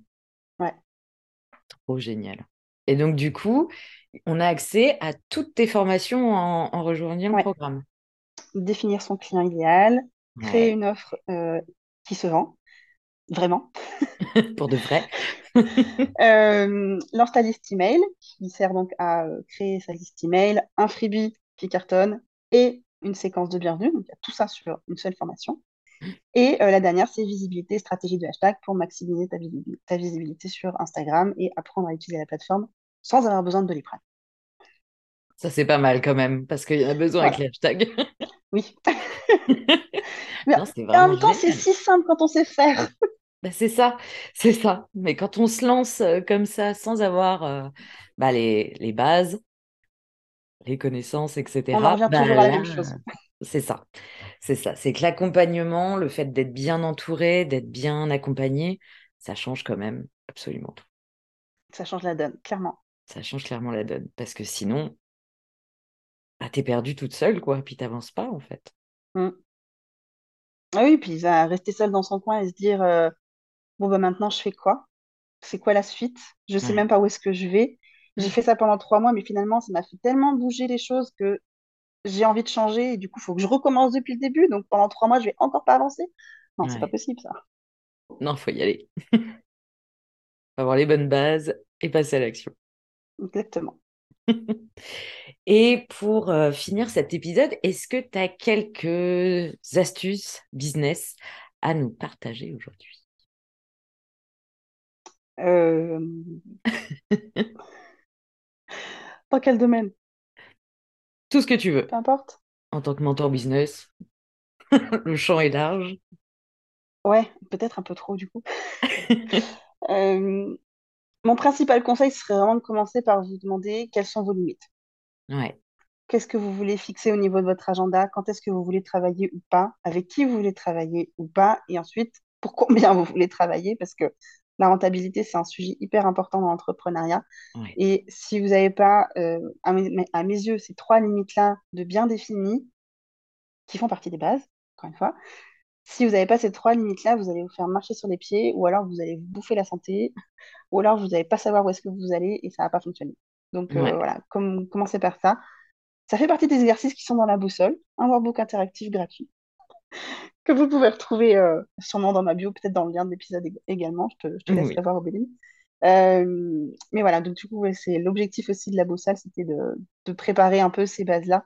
Ouais. Trop génial. Et donc, du coup, on a accès à toutes tes formations en, en rejoignant le programme. Définir son client idéal, créer Ouais. une offre euh, qui se vend, vraiment. Pour de vrai. Euh, lance ta liste email, qui sert donc à euh, créer sa liste email, un freebie qui cartonne et une séquence de bienvenue. Donc, il y a tout ça sur une seule formation. Et euh, la dernière, c'est visibilité, stratégie de hashtag pour maximiser ta, visibilité, ta visibilité sur Instagram et apprendre à utiliser la plateforme sans avoir besoin de Doliprane. Ça, c'est pas mal quand même, parce qu'il y en a besoin avec les hashtags. Oui. Mais Non, en même temps, c'est si simple quand on sait faire. Bah, c'est ça, c'est ça. Mais quand on se lance euh, comme ça, sans avoir euh, bah, les, les bases, les connaissances, etc. On en revient bah toujours à la là, même chose. c'est ça. C'est ça. C'est que l'accompagnement, le fait d'être bien entouré, d'être bien accompagné, ça change quand même absolument tout. Ça change la donne, clairement. Ça change clairement la donne. Parce que sinon, bah, t'es perdue toute seule, quoi. Puis t'avances pas, en fait. Mm. Ah oui, puis va rester seule dans son coin et se dire euh, bon bah maintenant je fais quoi? C'est quoi la suite? Je sais Ouais. même pas où est-ce que je vais. J'ai fait ça pendant trois mois, mais finalement ça m'a fait tellement bouger les choses que j'ai envie de changer et du coup il faut que je recommence depuis le début. Donc pendant trois mois je vais encore pas avancer. Non, c'est pas Ouais. possible ça. Non, faut y aller. Faut avoir les bonnes bases et passer à l'action. Exactement. Et pour euh, finir cet épisode, est-ce que tu as quelques astuces business à nous partager aujourd'hui? Euh, Dans quel domaine? Tout ce que tu veux. Peu importe. En tant que mentor business, le champ est large. Ouais, peut-être un peu trop du coup. Euh, Mon principal conseil serait vraiment de commencer par vous demander quelles sont vos limites. Ouais, Qu'est-ce que vous voulez fixer au niveau de votre agenda? Quand est-ce que vous voulez travailler ou pas? Avec qui vous voulez travailler ou pas? Et ensuite, pour combien vous voulez travailler? Parce que la rentabilité, c'est un sujet hyper important dans l'entrepreneuriat. ouais, Et si vous n'avez pas, euh, à mes, à mes yeux, ces trois limites-là de bien définies, qui font partie des bases, encore une fois, si vous n'avez pas ces trois limites-là, vous allez vous faire marcher sur les pieds, ou alors vous allez vous bouffer la santé, ou alors vous n'allez pas savoir où est-ce que vous allez et ça va pas fonctionner. Donc euh, voilà, comme, commencez par ça? Ça fait partie des exercices qui sont dans la boussole, un workbook interactif gratuit que vous pouvez retrouver euh, sûrement dans ma bio, peut-être dans le lien de l'épisode ég- également. Je te, je te laisserai Oui. voir, Obéline. Euh, mais voilà, donc du coup, c'est l'objectif aussi de la boussole, c'était de, de préparer un peu ces bases-là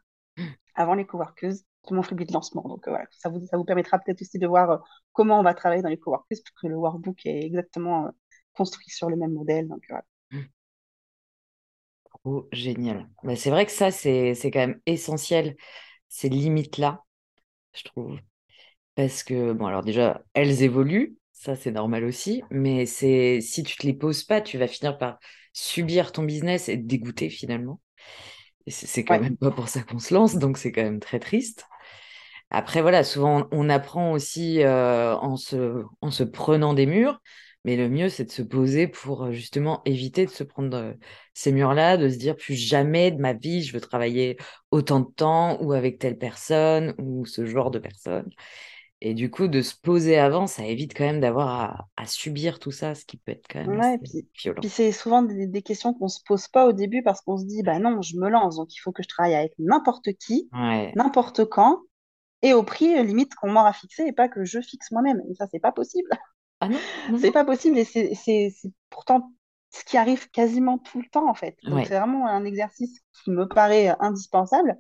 avant les coworkers de mon freebie de lancement. Donc euh, voilà, ça vous, ça vous permettra peut-être aussi de voir euh, comment on va travailler dans les coworkers, parce que le workbook est exactement euh, construit sur le même modèle. Donc voilà. Oh, génial. Bah, c'est vrai que ça, c'est, c'est quand même essentiel, ces limites-là, je trouve. Parce que, bon, alors déjà, elles évoluent, ça c'est normal aussi, mais c'est si tu te les poses pas, tu vas finir par subir ton business et te dégoûter finalement. Et c'est c'est quand Ouais, même pas pour ça qu'on se lance, donc c'est quand même très triste. Après, voilà, souvent on apprend aussi euh, en se, en se prenant des murs, mais le mieux c'est de se poser pour euh, justement éviter de se prendre euh, ces murs-là, de se dire plus jamais de ma vie je veux travailler autant de temps ou avec telle personne ou ce genre de personne. Et du coup, de se poser avant, ça évite quand même d'avoir à, à subir tout ça, ce qui peut être quand même ouais, assez et puis, violent. puis c'est souvent des, des questions qu'on se pose pas au début parce qu'on se dit, bah non, je me lance, donc il faut que je travaille avec n'importe qui, Ouais. n'importe quand, et au prix euh, limite qu'on m'aura fixé et pas que je fixe moi-même. Et ça, c'est pas possible. Ah non, non, C'est pas possible et c'est pourtant ce qui arrive quasiment tout le temps en fait. Donc Ouais. c'est vraiment un exercice qui me paraît euh, indispensable.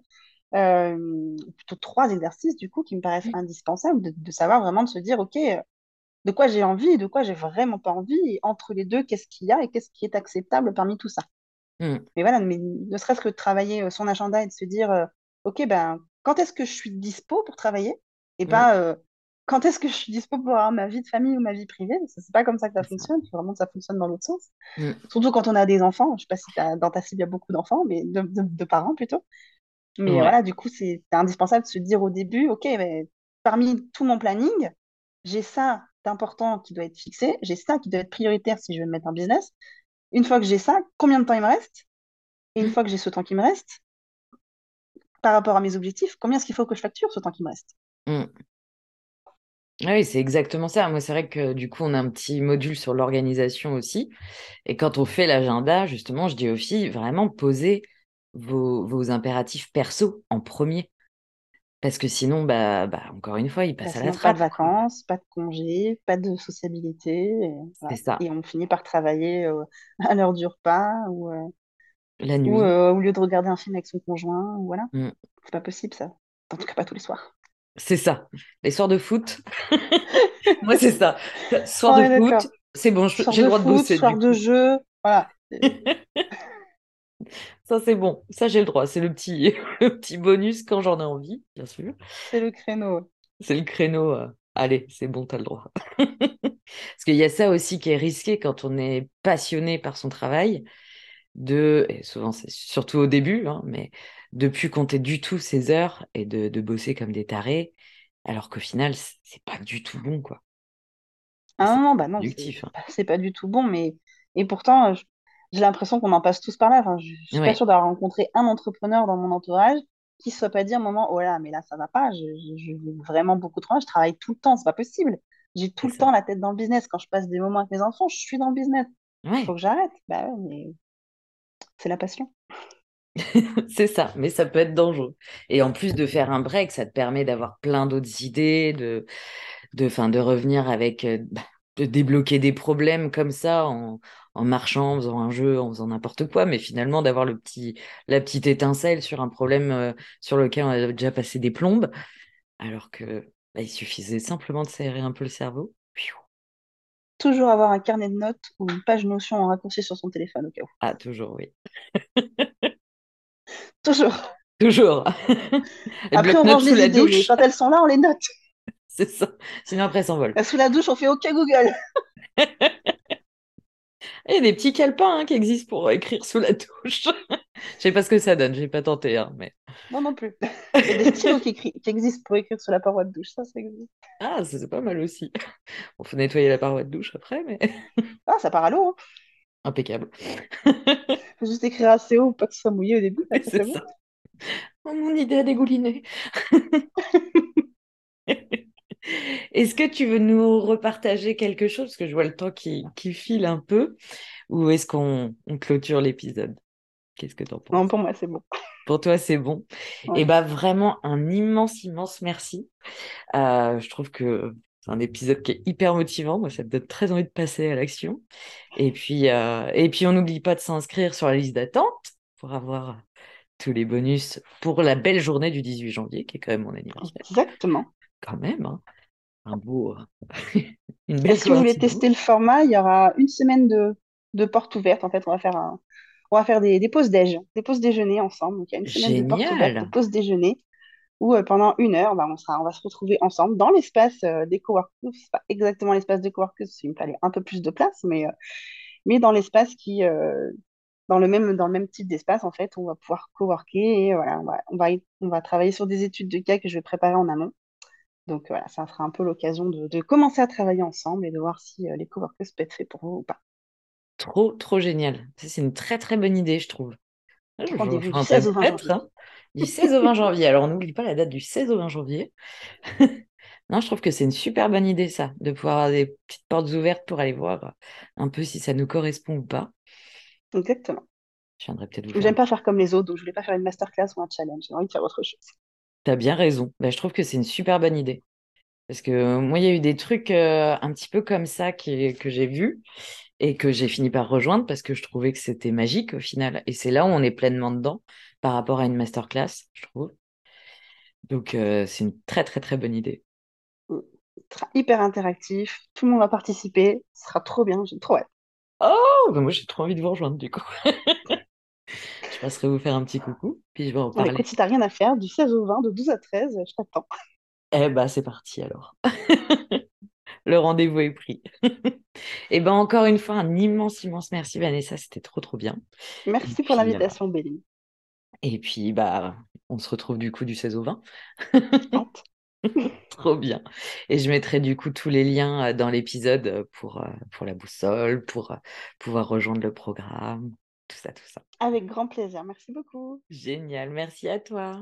Euh, plutôt trois exercices du coup qui me paraissent indispensables de, de savoir vraiment de se dire ok euh, de quoi j'ai envie et de quoi j'ai vraiment pas envie et entre les deux qu'est-ce qu'il y a et qu'est-ce qui est acceptable parmi tout ça? Mm. Mais voilà, mais ne serait-ce que de travailler son agenda et de se dire ok ben quand est-ce que je suis dispo pour travailler? Et Mm. pas euh, quand est-ce que je suis dispo pour avoir ma vie de famille ou ma vie privée? C'est pas comme ça que ça fonctionne. Il faut vraiment que ça fonctionne dans l'autre sens. Mm. Surtout quand on a des enfants. Je sais pas si t'as- dans ta cible il y a beaucoup d'enfants, mais de, de- de parents plutôt. Mais Ouais. voilà, du coup, c'est indispensable de se dire au début, OK, mais parmi tout mon planning, j'ai ça d'important qui doit être fixé, j'ai ça qui doit être prioritaire si je veux me mettre en business. Une fois que j'ai ça, combien de temps il me reste? Et une Mm. fois que j'ai ce temps qui me reste, par rapport à mes objectifs, combien est-ce qu'il faut que je facture ce temps qui me reste? Mm. Ah Oui, c'est exactement ça. Moi, c'est vrai que du coup, on a un petit module sur l'organisation aussi. Et quand on fait l'agenda, justement, je dis aux filles, vraiment posez vos, vos impératifs perso en premier. Parce que sinon, bah, bah, encore une fois, ils passent à la sinon, pas de trappe, vacances, pas de congés, pas de sociabilité. Et, voilà. ça, Et on finit par travailler euh, à l'heure du repas ou, euh, la ou euh, au lieu de regarder un film avec son conjoint. Voilà. Mm. C'est pas possible, ça. En tout cas, pas tous les soirs. C'est ça. Les soirs de foot, moi, c'est ça. Soir de foot, c'est bon, j'ai le droit de bosser, soir de jeu. Voilà. C'est- Ça, c'est bon. Ça, j'ai le droit. C'est le petit, le petit bonus quand j'en ai envie, bien sûr. C'est le créneau. C'est le créneau. euh, Allez, c'est bon, t'as le droit. Parce qu'il y a ça aussi qui est risqué quand on est passionné par son travail, de, et souvent c'est surtout au début, hein, mais de plus compter du tout ses heures et de, de bosser comme des tarés, alors qu'au final, c'est pas du tout bon, quoi. Ah non, bah non, hein. c'est pas du tout bon, mais et pourtant, j'ai l'impression qu'on en passe tous par là. Enfin, je, suis pas sûre d'avoir rencontré un entrepreneur dans mon entourage qui soit pas dit un moment, oh là, mais là, ça va pas, je, je, vais vraiment beaucoup trop je travaille tout le temps, c'est pas possible. J'ai tout le temps la tête dans le business. Quand je passe des moments avec mes enfants, je suis dans le business. Il faut que j'arrête. Bah mais c'est la passion. c'est ça, mais ça peut être dangereux. Et en plus de faire un break, ça te permet d'avoir plein d'autres idées, de, fin, de revenir avec, euh, bah, de débloquer des problèmes comme ça en, marchant, en faisant un jeu, en faisant n'importe quoi, mais finalement d'avoir le petit, la petite étincelle sur un problème euh, sur lequel on a déjà passé des plombes, alors que bah, il suffisait simplement de s'aérer un peu le cerveau. Toujours avoir un carnet de notes ou une page Notion en raccourci sur son téléphone au cas où. Ah, toujours, oui. toujours. Toujours. après, on range les idées, mais quand elles sont là, on les note. C'est ça. Sinon, après, elles s'envolent. Sous la douche, on fait OK Google. Il y a des petits calepins hein, qui existent pour écrire sous la douche. Je sais pas ce que ça donne, j'ai pas tenté, hein, mais. Moi non plus. Il y a des stylos qui, qui, existent pour écrire sur la paroi de douche, ça, ça existe. Ah, c'est pas mal aussi. On faut nettoyer la paroi de douche après, mais. ah, ça part à l'eau. Hein. Impeccable. faut juste écrire assez haut, pas que ce soit mouillé au début. c'est ça. Oh, mon idée a dégouliné. Est-ce que tu veux nous repartager quelque chose? Parce que je vois le temps qui, qui file un peu. Ou est-ce qu'on clôture l'épisode? Qu'est-ce que tu en penses Non, pour moi, c'est bon. Pour toi, c'est bon. Et bah vraiment un immense, immense merci. Euh, je trouve que c'est un épisode qui est hyper motivant. Moi, ça me donne très envie de passer à l'action. Et puis, euh, et puis on n'oublie pas de s'inscrire sur la liste d'attente pour avoir tous les bonus pour la belle journée du 18 janvier, qui est quand même mon anniversaire. Exactement. Quand même, hein. un beau, une belle. Si vous voulez tester le format, il y aura une semaine de, de porte ouverte. En fait, on va faire un, on va faire des, des pauses déj, des pauses déjeuner ensemble. Donc, il y a une semaine de porte ouverte, de pause déjeuner, où euh, pendant une heure, bah, on, sera, on va se retrouver ensemble dans l'espace euh, des coworkers. C'est pas exactement l'espace des coworkers, il me fallait un peu plus de place, mais, euh, mais dans l'espace qui, dans le même, dans le même type d'espace, en fait, on va pouvoir coworker et voilà, on va, on va, on va travailler sur des études de cas que je vais préparer en amont. Donc voilà, ça sera un peu l'occasion de, de, commencer à travailler ensemble et de voir si les coworkers peuvent être faits pour vous ou pas. Trop, trop génial. C'est une très, très bonne idée, je trouve. Ah, Rendez-vous du 16 au 20 janvier. Hein. Du 16 au 20 janvier. Alors, on n'oublie pas la date du 16 au 20 janvier. non, je trouve que c'est une super bonne idée, ça, de pouvoir avoir des petites portes ouvertes pour aller voir un peu si ça nous correspond ou pas. Exactement. Je viendrai peut-être vous J'aime pas faire comme les autres, donc je voulais pas faire une masterclass ou un challenge. J'ai envie de faire autre chose. Tu as bien raison. Bah, je trouve que c'est une super bonne idée. Parce que moi, il y a eu des trucs euh, un petit peu comme ça qui, que j'ai vus et que j'ai fini par rejoindre parce que je trouvais que c'était magique au final. Et c'est là où on est pleinement dedans par rapport à une masterclass, je trouve. Donc, euh, c'est une très, très, très bonne idée. Ce sera hyper interactif, tout le monde va participer, ce sera trop bien, j'ai trop hâte. Oh, bah moi j'ai trop envie de vous rejoindre du coup. je passerai vous faire un petit coucou, puis je vais en parler. écoute, si t'as rien à faire, du 16 au 20, de 12 à 13, je t'attends. Eh bah c'est parti alors. le rendez-vous est pris. Et eh ben encore une fois, un immense, immense merci Vanessa, c'était trop trop bien. Merci pour l'invitation, euh, Et puis bah on se retrouve du coup du 16 au 20. trop bien. Et je mettrai du coup tous les liens euh, dans l'épisode euh, pour, pour la boussole, pour pouvoir rejoindre le programme, tout ça, tout ça. Avec grand plaisir. Merci beaucoup. Génial. Merci à toi.